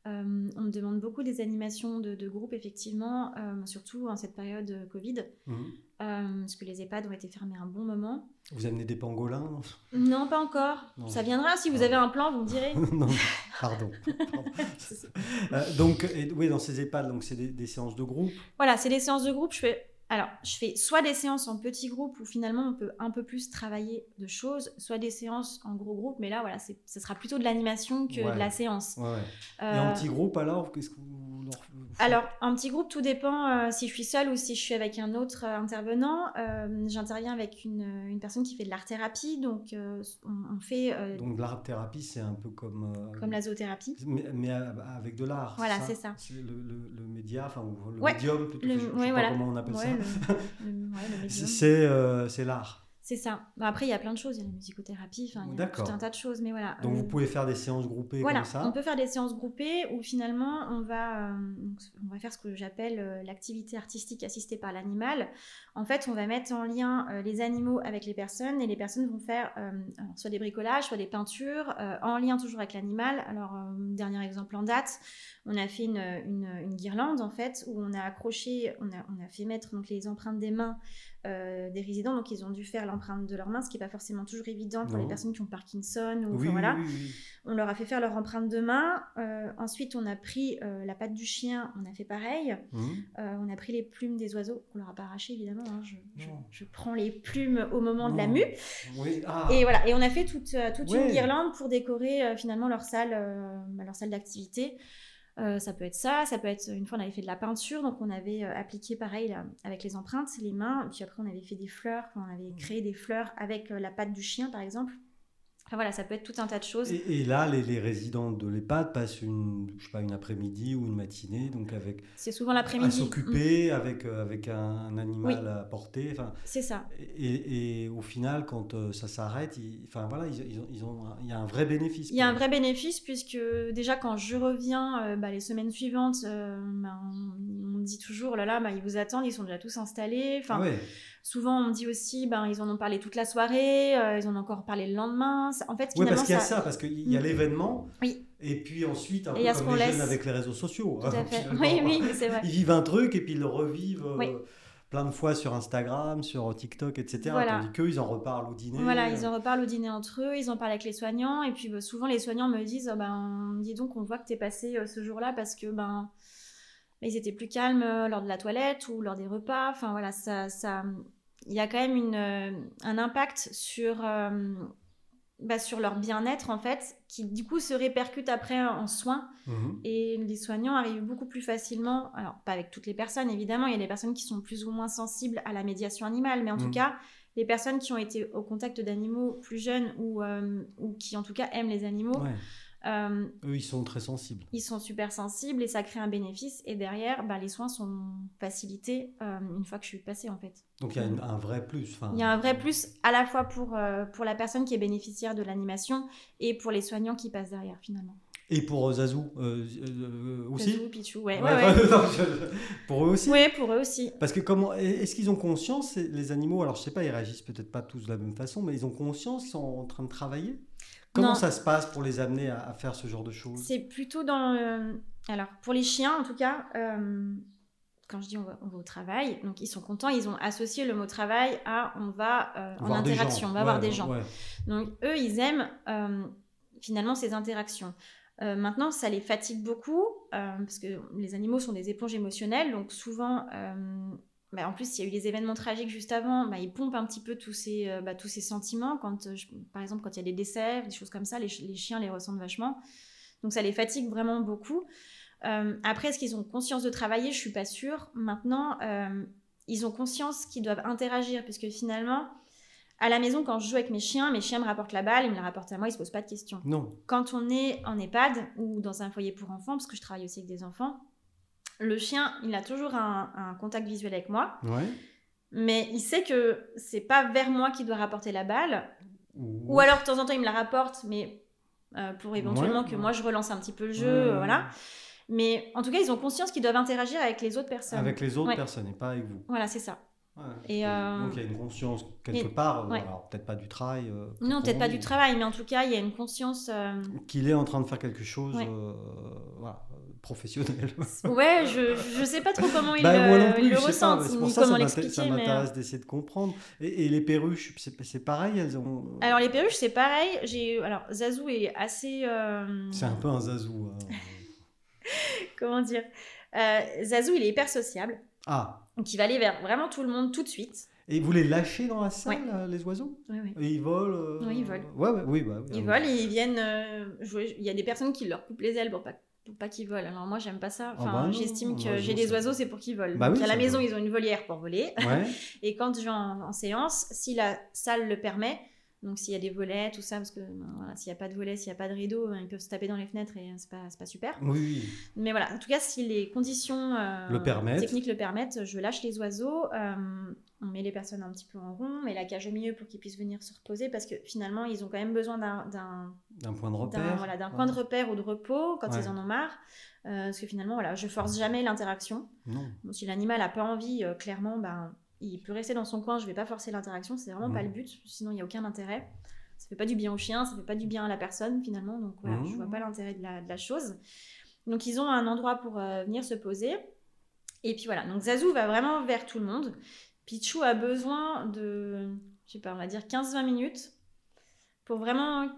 Euh, on me demande beaucoup des animations de, de groupe, effectivement, euh, surtout en cette période euh, Covid, Mhm. euh, parce que les EHPAD ont été fermés un bon moment. Vous amenez des pangolins? Non pas encore. Non. Ça viendra. Si vous Ah. avez un plan, vous me direz. Non, pardon. Pardon. Donc, et- oui, dans ces EHPAD, donc c'est des, des séances de groupe? Voilà, c'est des séances de groupe. Je fais, alors, je fais soit des séances en petits groupes où finalement on peut un peu plus travailler de choses, soit des séances en gros groupe. Mais là, voilà, ce sera plutôt de l'animation que Ouais. de la séance. Ouais, ouais. Et Euh, en petit groupe, alors, qu'est-ce que vous leur Alors, un petit groupe, tout dépend euh, si je suis seule ou si je suis avec un autre euh, intervenant. Euh, J'interviens avec une, une personne qui fait de l'art-thérapie, donc euh, on, on fait euh, Donc, l'art thérapie, c'est un peu comme. euh, comme la zoothérapie. Mais, mais euh, avec de l'art. Voilà, c'est ça? C'est le, le- le média, enfin, ou le médium, plutôt. le- je, je sais pas voilà. comment on appelle ça. Le- le- ouais, euh, c'est l'art. C'est ça. Bon, après, il y a plein de choses. Il y a la musicothérapie, il y a tout un tas de choses. Mais voilà. Donc, Euh, vous pouvez faire des séances groupées Voilà, comme ça. on peut faire des séances groupées où finalement on va, euh, on va faire ce que j'appelle euh, l'activité artistique assistée par l'animal. En fait, on va mettre en lien euh, les animaux avec les personnes et les personnes vont faire euh, soit des bricolages, soit des peintures euh, en lien toujours avec l'animal. Alors, euh, dernier exemple en date, on a fait une, une- une guirlande en fait où on a accroché, on a, on a fait mettre donc les empreintes des mains euh, des résidents, donc ils ont dû faire l'empreinte de leurs mains, ce qui n'est pas forcément toujours évident pour Non. les personnes qui ont Parkinson ou Oui, enfin, oui, voilà. oui, oui. On leur a fait faire leur empreinte de main. Euh, ensuite, on a pris euh, la patte du chien, on a fait pareil. Euh, on a pris les plumes des oiseaux, on leur a pas arraché évidemment. hein. Je, je- prends les plumes au moment de la mue. Ah. Et voilà. Et on a fait toute, toute Ouais. une guirlande pour décorer finalement leur salle, bah, leur salle d'activité. Euh, ça peut être ça, ça peut être une fois on avait fait de la peinture, donc on avait euh, appliqué pareil là, avec les empreintes, les mains, puis après on avait fait des fleurs, on avait créé des fleurs avec euh, la patte du chien par exemple. Enfin, voilà, ça peut être tout un tas de choses. Et, et là, les, les résidents de l'EHPAD passent une, je sais pas, une après-midi ou une matinée, donc avec C'est souvent à l'après-midi. Mm. s'occuper, avec, euh, avec un, un animal à porter. C'est ça. et, et au final, quand euh, ça s'arrête, enfin voilà, ils, ils ont, ils ont un- il y a un vrai bénéfice. Il y a un vrai bénéfice puisque déjà quand je reviens euh, bah, les semaines suivantes, euh, bah, on, on me dit toujours, oh là là, bah, ils vous attendent, ils sont déjà tous installés. Enfin, Ah ouais. Souvent, on me dit aussi, ben, ils en ont parlé toute la soirée, euh, ils en ont encore parlé le lendemain. En fait, finalement, parce qu'il y a ça- ça, parce qu'il y a Mm. l'événement, Oui. et puis ensuite, un Et il y a peu ce comme les laisse. jeunes avec les réseaux sociaux. Tout à hein, fait. Oui, oui, c'est vrai. Ils vivent un truc et puis ils le revivent euh, Oui. plein de fois sur Instagram, sur TikTok, etc. Voilà. Tandis qu'eux, ils en reparlent au dîner. Voilà, ils en reparlent au dîner entre eux, ils en parlent avec les soignants, et puis bah, souvent les soignants me disent, oh, ben, dis donc, on voit que t'es passé euh, ce jour-là parce que ben, ils étaient plus calmes euh, lors de la toilette ou lors des repas. Enfin voilà, ça, ça, il y a quand même une, euh, un impact sur, euh, bah, sur leur bien-être en fait, qui du coup se répercute après en soins. Mhm. Et les soignants arrivent beaucoup plus facilement, alors pas avec toutes les personnes évidemment, il y a des personnes qui sont plus ou moins sensibles à la médiation animale, mais en tout Mhm. cas, les personnes qui ont été au contact d'animaux plus jeunes ou, euh, ou qui en tout cas aiment les animaux, Ouais. Euh, Eux, ils sont très sensibles. ils sont super sensibles et ça crée un bénéfice. Et derrière, bah, les soins sont facilités euh, une fois que je suis passée en fait. Donc il y a une- un vrai plus. Il y a un vrai plus à la fois pour, euh, pour la personne qui est bénéficiaire de l'animation et pour les soignants qui passent derrière finalement. Et pour Zazou aussi Zazou, Pichou, ouais. Pour eux aussi Ouais, pour eux aussi. Parce que comment est-ce qu'ils ont conscience les animaux? Alors je sais pas, ils réagissent peut-être pas tous de la même façon, mais ils ont conscience, ils sont en train de travailler? Comment Non. ça se passe pour les amener à, à faire ce genre de choses? C'est plutôt dans. le- Alors, pour les chiens, en tout cas, euh, quand je dis on va, on va au travail, donc ils sont contents, ils ont associé le mot travail à on va euh, en interaction, on va voir des ouais, gens. Donc, eux, ils aiment euh, finalement ces interactions. Euh, maintenant, ça les fatigue beaucoup euh, parce que les animaux sont des éponges émotionnelles, donc souvent. Bah, en plus, il y a eu les événements tragiques juste avant. Bah, ils pompent un petit peu tous ces, euh, bah, tous ces sentiments. Quand, euh, je- par exemple, quand il y a des décès, des choses comme ça, les, ch- les chiens les ressentent vachement. Donc ça les fatigue vraiment beaucoup. Euh, après, est-ce qu'ils ont conscience de travailler? Je suis pas sûre. Maintenant, ils ont conscience qu'ils doivent interagir, puisque finalement, à la maison, quand je joue avec mes chiens, mes chiens me rapportent la balle, ils me la rapportent à moi, ils se posent pas de questions. Non. Quand on est en EHPAD ou dans un foyer pour enfants, parce que je travaille aussi avec des enfants, le chien, il a toujours un, un contact visuel avec moi, Ouais. mais il sait que c'est pas vers moi qu'il doit rapporter la balle, ou alors de temps en temps il me la rapporte, mais euh, pour éventuellement Ouais. que moi je relance un petit peu le jeu, Ouais, euh, voilà. Mais en tout cas, ils ont conscience qu'ils doivent interagir avec les autres personnes. Avec les autres personnes et pas avec vous. Voilà, c'est ça. Ouais. Et, euh, Donc il y a une conscience quelque et- part, euh, ouais. alors peut-être pas du travail. euh, Non, peut-être pas du travail, mais en tout cas, il y a une conscience. euh, Qu'il est en train de faire quelque chose Ouais. voilà, professionnel. Ouais, je, je sais pas trop comment ils Bah, le, plus, pour ni ça, comment ça ça l'expliquer. mais, euh, m'intéresse d'essayer de comprendre. Et, et les perruches, c'est c'est pareil, elles ont. Alors, les perruches, c'est pareil. J'ai Alors, Zazou est assez. C'est un peu un zazou. hein. Comment dire? Zazou, il est hyper sociable. Ah, Donc, il va aller vers vraiment tout le monde tout de suite. et vous les lâchez dans la salle, Ouais. là, les oiseaux Oui, oui. Et ils volent euh, Oui, ils volent. Ouais, ouais, oui, bah, oui, Ils ah, volent et ils viennent euh, jouer. Il y a des personnes qui leur coupent les ailes pour pas, pour pas qu'ils volent. Alors, moi, j'aime pas ça. Ah Enfin, bah j'estime que j'ai des oiseaux, c'est pour qu'ils volent. Bah Donc, oui, à la maison, ils ont une volière pour voler. Ouais. Et quand je vais en, en séance, si la salle le permet, donc s'il y a des volets, tout ça, parce que ben, voilà, s'il n'y a pas de volets, s'il n'y a pas de rideau, ben, ils peuvent se taper dans les fenêtres et c'est pas, pas super. Oui. Mais voilà, en tout cas, si les conditions euh, Le permettent. techniques le permettent, je lâche les oiseaux, euh, on met les personnes un petit peu en rond, met la cage au milieu pour qu'ils puissent venir se reposer, parce que finalement, ils ont quand même besoin d'un- point de repère. voilà, d'un Ouais. coin de repère ou de repos quand Ouais. ils en ont marre. Euh, parce que finalement, voilà, je force jamais l'interaction. Si l'animal a pas envie, euh, clairement, ben, il peut rester dans son coin. Je vais pas forcer l'interaction. C'est vraiment pas le but. Sinon, il y a aucun intérêt. Ça fait pas du bien au chien, ça fait pas du bien à la personne finalement. Donc voilà, Mhm. je vois pas l'intérêt de la, de la chose. Donc ils ont un endroit pour euh, venir se poser. Et puis voilà. Donc Zazou va vraiment vers tout le monde. Pichou a besoin de, je sais pas, on va dire 15-20 minutes pour vraiment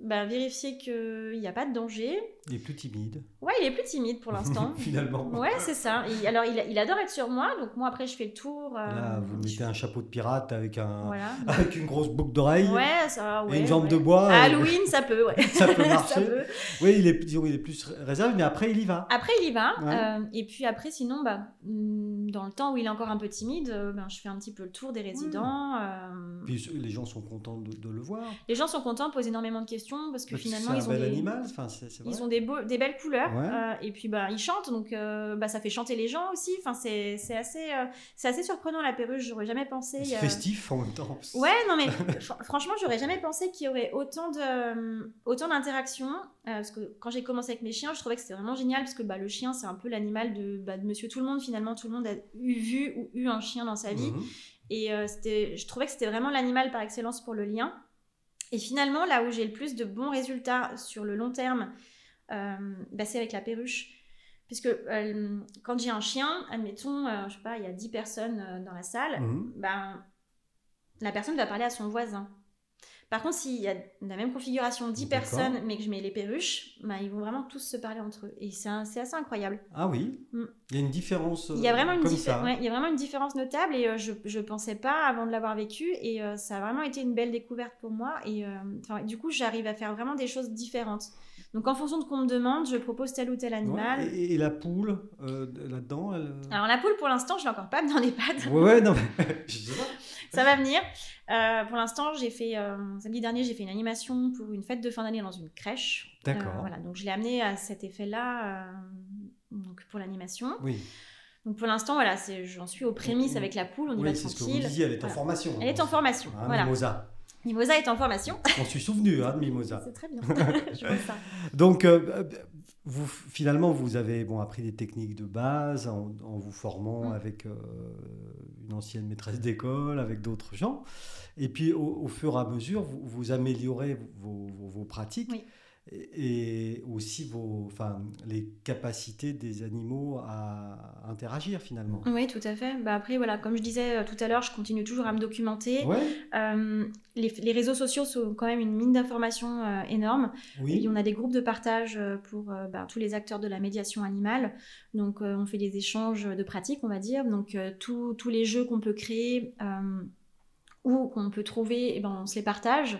bah, vérifier qu'il n'y a pas de danger. Il est plus timide. Ouais, il est plus timide pour l'instant. Finalement. Ouais, c'est ça. Alors, il, il, adore être sur moi. Donc, moi, après, je fais le tour. Euh, Là, vous mettez un chapeau de pirate avec, un... voilà. avec une grosse boucle d'oreille. Ouais, ça, ouais, Et une jambe ouais. de bois. Halloween, ça peut, ouais. ça peut marcher. Ça peut. Oui, il est, disons, il est plus réservé, mais après, il y va. Après, il y va. Ouais. Euh, et puis après, sinon, bah, mm, dans le temps où il est encore un peu timide, euh, ben, je fais un petit peu le tour des résidents. euh, Puis les gens sont contents de, de le voir. Les gens sont contents, posent énormément de questions parce que Parce finalement, ils ont, des, animal. Enfin, ils ont des, beaux- des belles couleurs. Ouais. euh, et puis, bah, ils chantent, donc euh, bah, ça fait chanter les gens aussi. Enfin, c'est, assez, euh, c'est assez surprenant la perruche, j'aurais jamais pensé. C'est festif en même temps. Ouais, non mais fr- franchement, j'aurais jamais pensé qu'il y aurait autant d'interactions parce que quand j'ai commencé avec mes chiens, je trouvais que c'était vraiment génial parce que bah, le chien c'est un peu l'animal de, bah, de Monsieur Tout le Monde finalement, tout le monde a eu vu ou eu un chien dans sa vie Mhm. et euh, c'était, je trouvais que c'était vraiment l'animal par excellence pour le lien. Et finalement, là où j'ai le plus de bons résultats sur le long terme, bah, c'est avec la perruche. Puisque euh, quand j'ai un chien, admettons, euh, je sais pas, il y a 10 personnes euh, dans la salle, Mhm. ben, la personne va parler à son voisin. Par contre, s'il y a la même configuration, 10 D'accord. personnes, mais que je mets les perruches, ben, ils vont vraiment tous se parler entre eux. Et c'est assez incroyable. Ah oui. Mm. Il y a une différence. Il y, a vraiment une comme diffé- ça. ouais, il y a vraiment une différence notable et euh, je ne pensais pas avant de l'avoir vécu. Et euh, ça a vraiment été une belle découverte pour moi. Et euh, du coup, j'arrive à faire vraiment des choses différentes. Donc, en fonction de ce qu'on me demande, je propose tel ou tel Ouais. animal. Et, et la poule euh, là-dedans elle... Alors, la poule, pour l'instant, je l'ai encore pas dans les pattes. Ouais, ouais, non, mais je sais pas. Ça va venir. Euh, pour l'instant, j'ai fait euh, samedi dernier, j'ai fait une animation pour une fête de fin d'année dans une crèche. D'accord. Euh, voilà, donc je l'ai amené à cet effet-là, euh, donc pour l'animation. Oui, Donc pour l'instant, voilà, j'en suis aux prémices avec la poule, on y va oui c'est ce que vous tranquille. disiez, elle est en Voilà. formation. Elle est en formation, Hein, voilà. Mimosa. Mimosa est en formation. M'en suis souvenu hein, de Mimosa. c'est très bien. je vois ça. Donc, euh, vous, finalement, vous avez bon, appris des techniques de base en, en vous formant Mm. avec euh, une ancienne maîtresse d'école, avec d'autres gens. Et puis, au, au fur et à mesure, vous, vous améliorez vos, vos- vos pratiques Oui. Et, et aussi vos, enfin, les capacités des animaux à interagir finalement. Oui, tout à fait. Bah après, voilà, comme je disais euh, tout à l'heure, je continue toujours à me documenter. Ouais, Euh, les, les réseaux sociaux sont quand même une mine d'informations euh, énorme. oui. Et on a des groupes de partage pour euh, bah, tous les acteurs de la médiation animale. Donc, on fait des échanges de pratiques, on va dire. Donc, euh, tous- tous les jeux qu'on peut créer ou qu'on peut trouver, eh ben, on se les partage.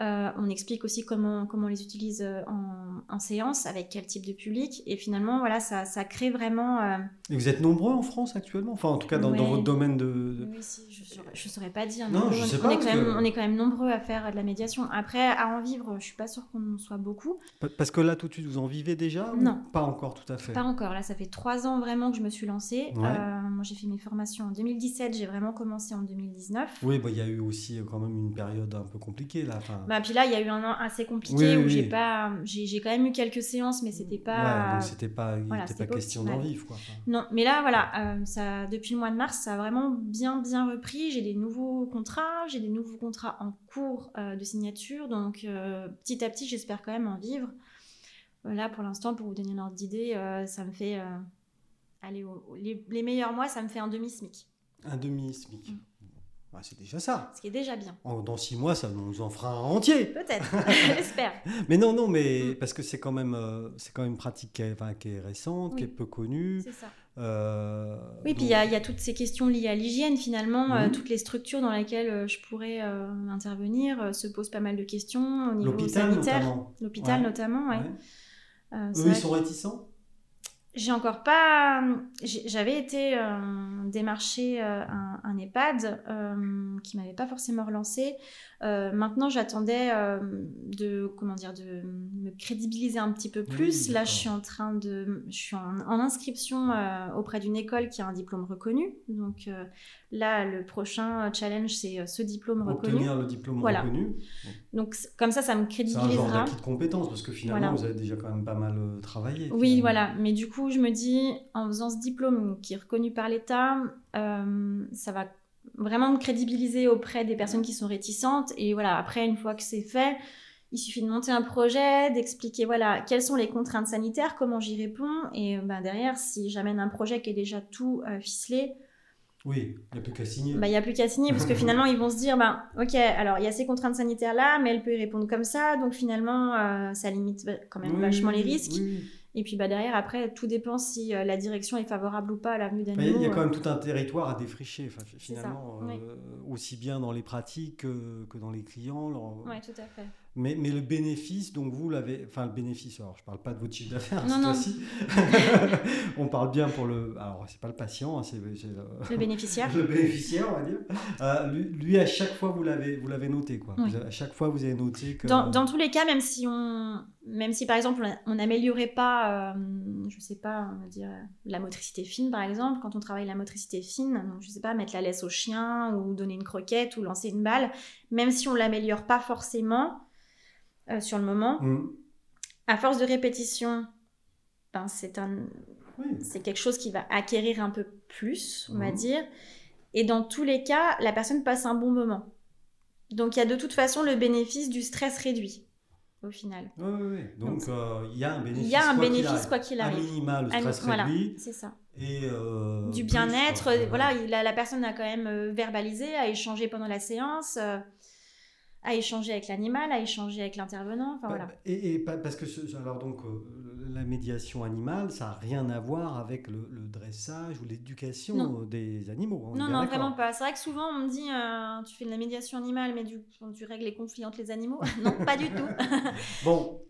Euh, on explique aussi comment, comment on les utilise euh, en, en séance, avec quel type de public. Et finalement, voilà, ça, ça crée vraiment. euh, Et vous êtes nombreux en France actuellement? Enfin, en tout cas, dans, votre domaine de. Oui, si, je je saurais pas dire. Non, je on, sais on pas, est parce quand même, que- on est quand même nombreux à faire de la médiation. Après, à en vivre, je suis pas sûre qu'on soit beaucoup. Pa- Parce que là, tout de suite, vous en vivez déjà ou Non. Pas encore tout à fait? Pas encore, là ça fait trois ans vraiment que je me suis lancée. Ouais. Euh, moi j'ai fait mes formations en 2017, j'ai vraiment commencé en 2019. Oui, bah, il y a eu aussi quand même une période un peu compliquée là. Enfin, Bah, puis là il y a eu un an assez compliqué Oui, où oui, j'ai oui. pas, j'ai j'ai quand même eu quelques séances mais c'était pas. donc c'était pas, il voilà, pas pas question d'en vivre. Quoi. Non, mais là voilà, euh, ça, depuis le mois de mars ça a vraiment bien bien repris. J'ai des nouveaux contrats, j'ai des nouveaux contrats en cours euh, de signature, donc euh, petit à petit j'espère quand même en vivre. Euh, Là pour l'instant pour vous donner un ordre d'idée, euh, ça me fait, euh, allez, les, les meilleurs mois ça me fait un demi smic. un demi-smic. Mm. Ouais, c'est déjà ça. Ce qui est déjà bien. En- dans six mois, ça nous en fera un entier. Peut-être, j'espère. Mais non, non, mais Mm. parce que c'est quand même, euh, c'est quand même une pratique qui est, enfin, qui est récente, qui est peu connue. C'est ça. Euh, Oui, puis il y, a- il y a toutes ces questions liées à l'hygiène finalement, euh, Mhm. toutes les structures dans lesquelles je pourrais intervenir se posent pas mal de questions au niveau l'hôpital sanitaire. notamment. L'hôpital Ouais. notamment, ouais. Eux, ils sont réticents? J'ai encore pas. J'avais été euh, démarcher euh, un, un EHPAD euh, qui m'avait pas forcément relancé. Euh, maintenant, j'attendais euh, de comment dire de me crédibiliser un petit peu plus. Oui, Là, je suis en train de, je suis en, en inscription auprès d'une école qui a un diplôme reconnu. Donc là, le prochain challenge, c'est euh, ce diplôme reconnu. Obtenir le diplôme Voilà. reconnu. Donc comme ça, ça me C'est un genre crédibilisera. d'acquis de compétences parce que finalement, Voilà. vous avez déjà quand même pas mal euh, travaillé. Oui, finalement. voilà. Mais du coup, je me dis, en faisant ce diplôme qui est reconnu par l'État, euh, ça va vraiment me crédibiliser auprès des personnes qui sont réticentes. Et voilà, après, une fois que c'est fait, il suffit de monter un projet, d'expliquer voilà quelles sont les contraintes sanitaires, comment j'y réponds. Et ben, derrière, si j'amène un projet qui est déjà tout euh, ficelé, Oui, il n'y a plus qu'à signer. Bah, il n'y a plus qu'à signer, parce que finalement, ils vont se dire, bah, ok, alors il y a ces contraintes sanitaires là, mais elle peut y répondre comme ça, donc finalement, euh, ça limite quand même Oui, vachement les oui, risques. oui. Et puis bah, derrière, après, tout dépend si euh, la direction est favorable ou pas à l'avenue d'animaux. Il y a quand euh. même tout un territoire à défricher, enfin, C'est ça, finalement, oui. euh, aussi bien dans les pratiques que, que dans les clients. leur- Ouais, tout à fait. Mais, mais le bénéfice, donc vous l'avez, enfin le bénéfice, alors je parle pas de votre chiffre d'affaires Non, cette non. fois-ci. on parle bien pour le, alors c'est pas le patient, hein, c'est c'est le, Le bénéficiaire. le bénéficiaire, on va dire. Euh, lui, lui, à chaque fois vous l'avez, vous l'avez noté quoi. Oui. Vous avez- à chaque fois vous avez noté que. Dans, dans tous les cas, même si on, même si par exemple on n'améliorait pas, euh, je sais pas, on va dire la motricité fine par exemple, quand on travaille la motricité fine, donc je sais pas mettre la laisse au chien ou donner une croquette ou lancer une balle, même si on l'améliore pas forcément euh, sur le moment, Hum, à force de répétition, ben c'est un, oui. c'est quelque chose qui va acquérir un peu plus, on va Mhm. dire. Et dans tous les cas, la personne passe un bon moment. Donc il y a de toute façon le bénéfice du stress réduit, au final. Oui, oui, oui. Donc euh, il y a un bénéfice. Il y a un quoi bénéfice quoi qu'il arrive. minima, le Ah, stress voilà, réduit c'est ça. et euh, Du bien-être, euh, voilà, il a- la personne a quand même verbalisé, a échangé pendant la séance, a échangé avec l'animal, a échangé avec l'intervenant, enfin Bah, voilà. Et, et pa- parce que ce- alors donc euh, la médiation animale, ça n'a rien à voir avec le, le dressage ou l'éducation euh, des animaux. est Non, non, vraiment pas. C'est vrai que souvent on me dit, euh, tu fais de la médiation animale, mais du, tu règles les conflits entre les animaux. non, pas du tout. Bon,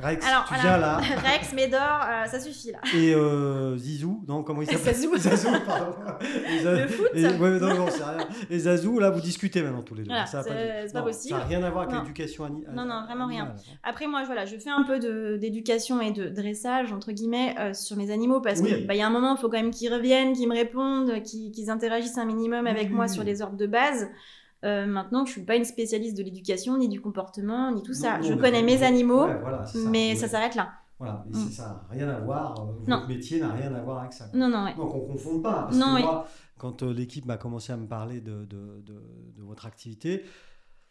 Rex, Alors, tu voilà. viens là. Rex, Médor, euh, ça suffit là. Et euh, Zizou, non, comment il s'appelle Zazou. Zazou, pardon. Et Le foot et, ouais, non, non, c'est rien. Et Zazou, là, vous discutez maintenant tous les deux. Voilà, c'est- pas non, possible. Ça n'a rien à voir avec Non. l'éducation ani- Non, non, vraiment rien. animale. Après, moi, voilà, je fais un peu de- d'éducation et de dressage, entre guillemets, euh, sur mes animaux, parce Oui. qu'il bah, y a un moment, il faut quand même qu'ils reviennent, qu'ils me répondent, qu'ils qu'ils interagissent un minimum avec Oui, moi oui, sur les ordres de base. Euh, maintenant, je suis pas une spécialiste de l'éducation, ni du comportement, ni tout ça. Non, je connais mes animaux, Ouais, voilà, c'est mais Ouais. ça s'arrête là. Voilà, et Mm. c'est- ça n'a rien à voir. euh. Votre métier n'a rien à voir avec ça. Non, non, ouais. Donc on ne confond pas. Parce Non, que oui. moi, quand euh, l'équipe m'a commencé à me parler de, de, de- de votre activité,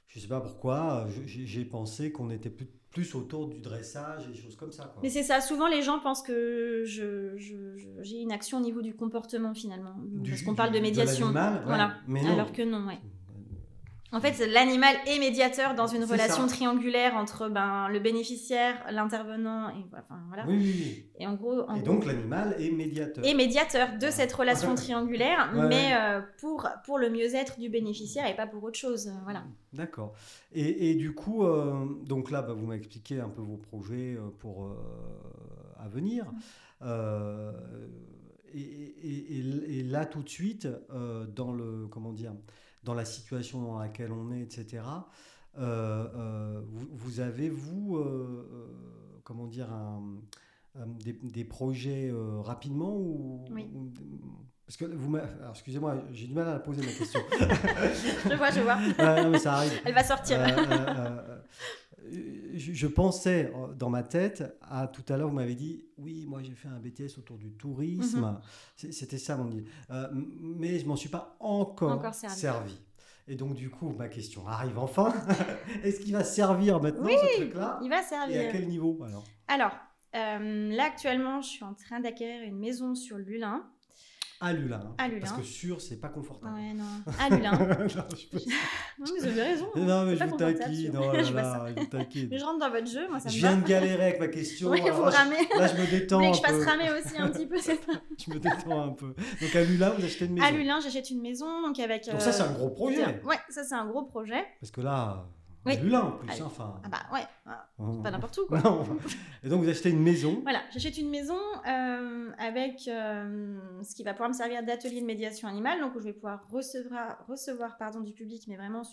je ne sais pas pourquoi, je- j'ai pensé qu'on était plus, plus autour du dressage et des choses comme ça. Quoi. Mais c'est ça, souvent les gens pensent que j'ai une action au niveau du comportement finalement. Du- parce qu'on parle de médiation. voilà. mais. Alors que non, ouais. En fait, l'animal est médiateur dans une relation ça. triangulaire entre ben, le bénéficiaire, l'intervenant et enfin, voilà. Oui, oui, oui. Et en gros, en Et gros- donc l'animal est médiateur. est médiateur de cette relation triangulaire, Ouais, mais ouais. euh, pour, pour le mieux-être du bénéficiaire et pas pour autre chose. euh, Voilà. D'accord. Et, et du coup, euh, donc là, bah, vous m'avez expliqué un peu vos projets pour euh, à venir. Et, et- et- là, tout de suite, dans le comment dire, dans la situation dans laquelle on est, etc. euh, euh, vous, vous avez vous, euh, comment dire, un- des, des projets rapidement ou, Oui. ou- parce que vous, excusez-moi, j'ai du mal à la poser ma question. Je vois, je vois. Ouais, non, mais ça arrive. Elle va sortir. Euh, euh, euh, je, pensais euh, dans ma tête à tout à l'heure, vous m'avez dit oui, moi j'ai fait un BTS autour du tourisme. Mhm. C'était ça mon idée. Euh, mais je m'en suis pas encore, Encore servi. servi. Et donc du coup, ma question arrive enfin. Est-ce qu'il va servir maintenant Oui, ce truc-là? Il va Et servir. à quel niveau alors? Alors, euh, là actuellement, je suis en train d'acquérir une maison sur Lulin. À Lulin. hein. À Lulin. Parce que sûr, c'est pas confortable. Ouais, non. À Lulin. non, je peux- non, mais vous avez raison. hein. non, mais C'est je pas vous taquine. Non, là, Je là, je vous taquine. Mais je rentre dans votre jeu, moi ça me Je viens de galérer avec ma question. Oui, vous là, je- ramez. Là, je me détends. Vous voulez que je fasse ramer aussi un petit peu c'est pas- Je me détends un peu. Donc à Lulin, vous achetez une maison. À Lulin, j'achète une maison, donc avec. Donc ça, c'est un euh, gros projet. Ouais, ça c'est un gros projet. Parce que là, Oui. à Lulin en plus, hein, enfin. Ah bah ouais, ah, hein. pas n'importe où quoi. Non. Et donc vous achetez une maison. Voilà, j'achète une maison euh, avec euh, ce qui va pouvoir me servir d'atelier de médiation animale, donc où je vais pouvoir recevoir, recevoir pardon, du public, mais vraiment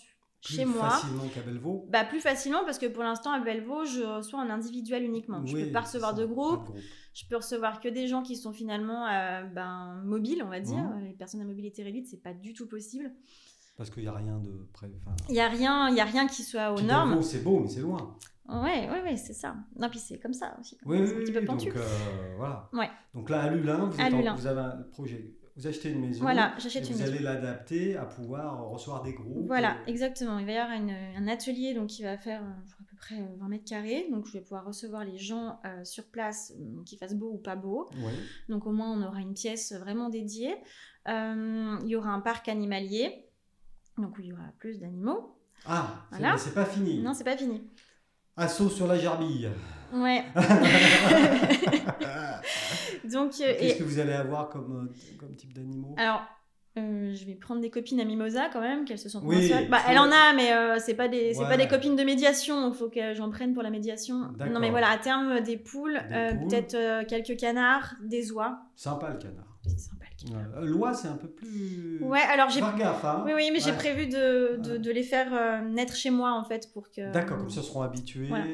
plus chez moi. facilement qu'à Bellevaux. Bah, plus facilement parce que pour l'instant à Bellevaux, je reçois en individuel uniquement. Je Oui, peux pas recevoir de groupe. Je peux recevoir que des gens qui sont finalement euh, ben, mobiles, on va dire. Mhm. Les personnes à mobilité réduite, c'est pas du tout possible. Parce qu'il n'y a rien de près. Il y a rien, il y a rien qui soit aux normes. C'est beau, mais c'est loin. Ouais, ouais, ouais, c'est ça. Non, puis c'est comme ça aussi. Oui, c'est oui, un petit peu pentu. Donc, euh, voilà. Ouais. Donc là, à Lulin, vous, À êtes en- Lulin. vous avez un projet Vous achetez une maison. Voilà, j'achète une vous maison. allez l'adapter à pouvoir recevoir des groupes. Voilà, et- exactement. Il va y avoir une- un atelier donc, qui va faire euh, je crois, à peu près euh, 20 mètres carrés. Donc, je vais pouvoir recevoir les gens euh, sur place, euh, qu'il fasse beau ou pas beau. Oui. Donc, au moins, on aura une pièce vraiment dédiée. Euh, il y aura un parc animalier, donc où il y aura plus d'animaux. Ah, Voilà. c'est pas fini. Non, c'est pas fini. Assaut sur la gerbille. Ouais. donc, euh, Qu'est-ce et, que vous allez avoir comme, euh, comme type d'animaux? Alors, euh, je vais prendre des copines à Mimosa quand même, qu'elles se sentent Oui, moins seules. Bah, elle en a, mais euh, c'est pas des, Ouais. pas des copines de médiation. Il faut que j'en prenne pour la médiation. Non, mais voilà, à terme, des poules, Des poules. peut-être quelques canards, des oies. Sympa le canard. C'est sympa canard. Ouais. Euh, L'oie, c'est un peu plus. Ouais, alors j'ai. Hein. Oui, oui, mais j'ai prévu de, de, Ouais. de les faire euh, naître chez moi en fait pour que. D'accord, comme ça ils seront habitués. Voilà.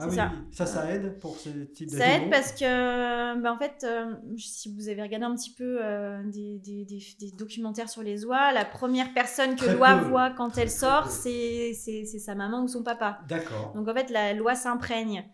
Ah oui, ça. ça, ça aide pour ce type Ça d'animaux aide parce que, bah, en fait, euh, si vous avez regardé un petit peu euh, des, des- des- des documentaires sur les oies, la première personne que peu. voit quand elle Très sort, c'est sa maman ou son papa. D'accord. Donc en fait, la loi s'imprègne.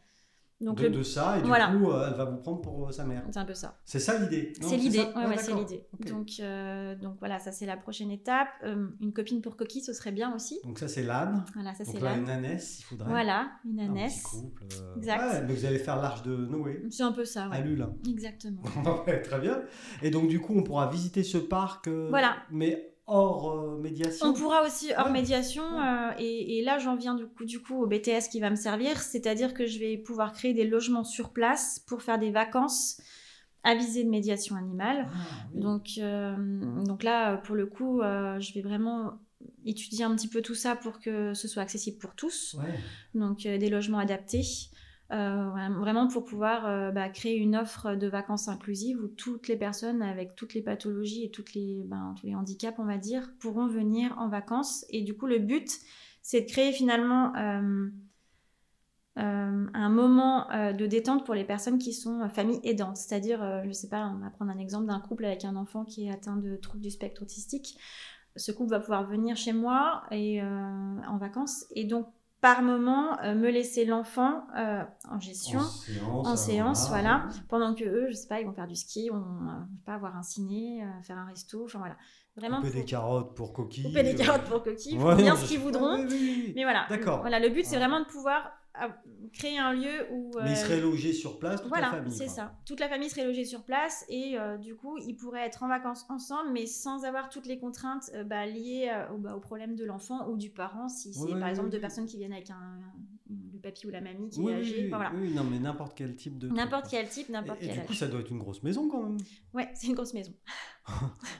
Donc de, le- de ça, et du Voilà. coup, euh, elle va vous prendre pour euh, sa mère. c'est un peu ça. C'est ça l'idée C'est l'idée, ouais, Ah, ouais, c'est d'accord. l'idée. Ok. Donc, euh, donc voilà, ça c'est la prochaine étape. Euh, une copine pour coquille, ce serait bien aussi. Donc ça, c'est l'âne. Voilà, ça Donc c'est là. une ânesse, il faudrait. Voilà, une Un petit ânesse. couple. euh, Exact. ouais, mais vous allez faire l'arche de Noé C'est un peu ça, à ouais. Lula. Exactement. Ouais, Très bien. Et donc, du coup, on pourra visiter ce parc, Voilà. mais hors euh, médiation. On pourra aussi hors Ouais. médiation, euh, et, et là j'en viens du coup, du coup au BTS qui va me servir, c'est-à-dire que je vais pouvoir créer des logements sur place pour faire des vacances à visée de médiation animale. Ah, oui. Donc, euh, donc là, pour le coup, euh, je vais vraiment étudier un petit peu tout ça pour que ce soit accessible pour tous. Ouais. Donc euh, des logements adaptés. Euh, vraiment- pour pouvoir euh, bah, créer une offre de vacances inclusive où toutes les personnes avec toutes les pathologies et toutes les, ben, tous les handicaps, on va dire, pourront venir en vacances. Et du coup, le but, c'est de créer finalement euh, un moment de détente pour les personnes qui sont euh, familles aidantes. C'est-à-dire, je sais pas, on va prendre un exemple d'un couple avec un enfant qui est atteint de troubles du spectre autistique. Ce couple va pouvoir venir chez moi et, en vacances et donc par moment euh, me laisser l'enfant euh, en gestion En séance. en euh, séance, voilà. pendant que eux, je sais pas, ils vont faire du ski, on va pas avoir un ciné, euh, faire un resto, enfin voilà. Vraiment Couper faut des carottes pour coquilles. couper des euh, carottes pour coquilles, ouais, bien ce qu'ils voudront. Oui, oui, oui. Mais voilà, D'accord. voilà, le but c'est vraiment de pouvoir créer un lieu où Mais ils euh, seraient logés sur place, toute voilà, la famille. c'est ça. Toute la famille serait logée sur place et euh, du coup, ils pourraient être en vacances ensemble, mais sans avoir toutes les contraintes euh, bah, liées au, bah, au problème de l'enfant ou du parent, si c'est par exemple deux personnes qui viennent avec un, le papy ou la mamie qui Oui, est oui, âgé. oui, enfin, voilà. oui, non, mais n'importe quel type de. N'importe quel type, n'importe Et, et quel du coup, âge. ça doit être une grosse maison quand même. Ouais, c'est une grosse maison.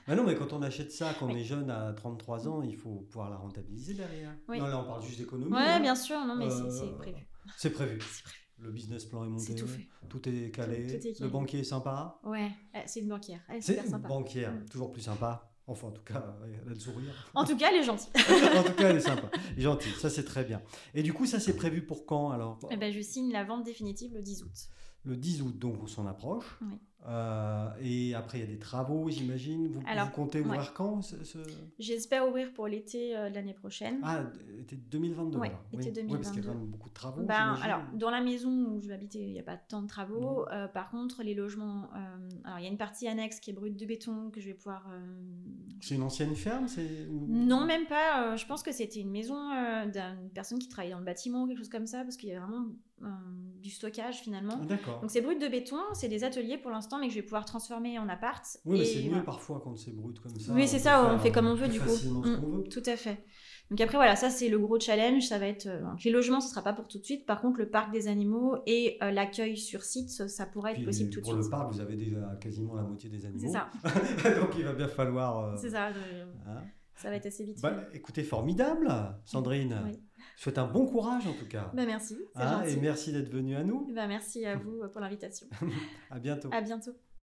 Bah non, mais quand on achète ça, quand on est jeune à 33 ans, il faut pouvoir la rentabiliser derrière. Non, là, on parle juste d'économie. Ouais, hein. bien sûr, non, mais c'est- Euh, c'est prévu. C'est prévu. C'est prévu. Le business plan est monté. Tout fait. Tout est calé. Tout- tout est calé. Le banquier est sympa. Ouais, euh, c'est une banquière. Elle est C'est super une sympa. banquière, Mm. toujours plus sympa. Enfin, en tout cas, elle a le sourire. En tout cas, elle est gentille. en tout cas, elle est sympa. Gentille, ça c'est très bien. Et du coup, ça c'est prévu pour quand alors? Eh ben, je signe la vente définitive le 10 août. Le 10 août, donc on s'en approche. Oui. Euh, et après, il y a des travaux, j'imagine. Vous, Alors, vous comptez ouais. ouvrir quand ce- ce- J'espère ouvrir pour l'été euh, de l'année prochaine. Ah, été 2022. Ouais, alors. été oui. Oui, parce qu'il y a 2022. quand même beaucoup de travaux. Ben, alors, dans la maison où je vais habiter, il n'y a pas tant de travaux. Euh, par contre, les logements. alors, il y a une partie annexe qui est brute de béton que je vais pouvoir. C'est une ancienne ferme c'est... ou- Non, même pas. je pense que c'était une maison d'une personne qui travaillait dans le bâtiment, quelque chose comme ça, parce qu'il y a vraiment euh, du stockage finalement. Ah. Donc c'est brut de béton, c'est des ateliers pour l'instant, mais que je vais pouvoir transformer en appart. Oui, mais c'est mieux voilà. parfois quand c'est brut comme ça. Oui, c'est ça, on fait comme on euh, veut du coup. Mm, veut. Tout à fait. Donc après voilà, ça c'est le gros challenge, ça va être euh, les logements, ce sera pas pour tout de suite. Par contre, le parc des animaux et euh, l'accueil sur site, ça, pourrait être Puis, possible tout de pour suite. le parc, vous avez déjà quasiment la moitié des animaux. C'est ça, donc il va bien falloir. c'est ça. hein. ça va être assez vite. Bah, écoutez, formidable, Sandrine. Oui. Je souhaite un bon courage en tout cas. Bah merci, Hein, et merci d'être venue à nous. Bah, merci à vous pour l'invitation. À bientôt. À bientôt.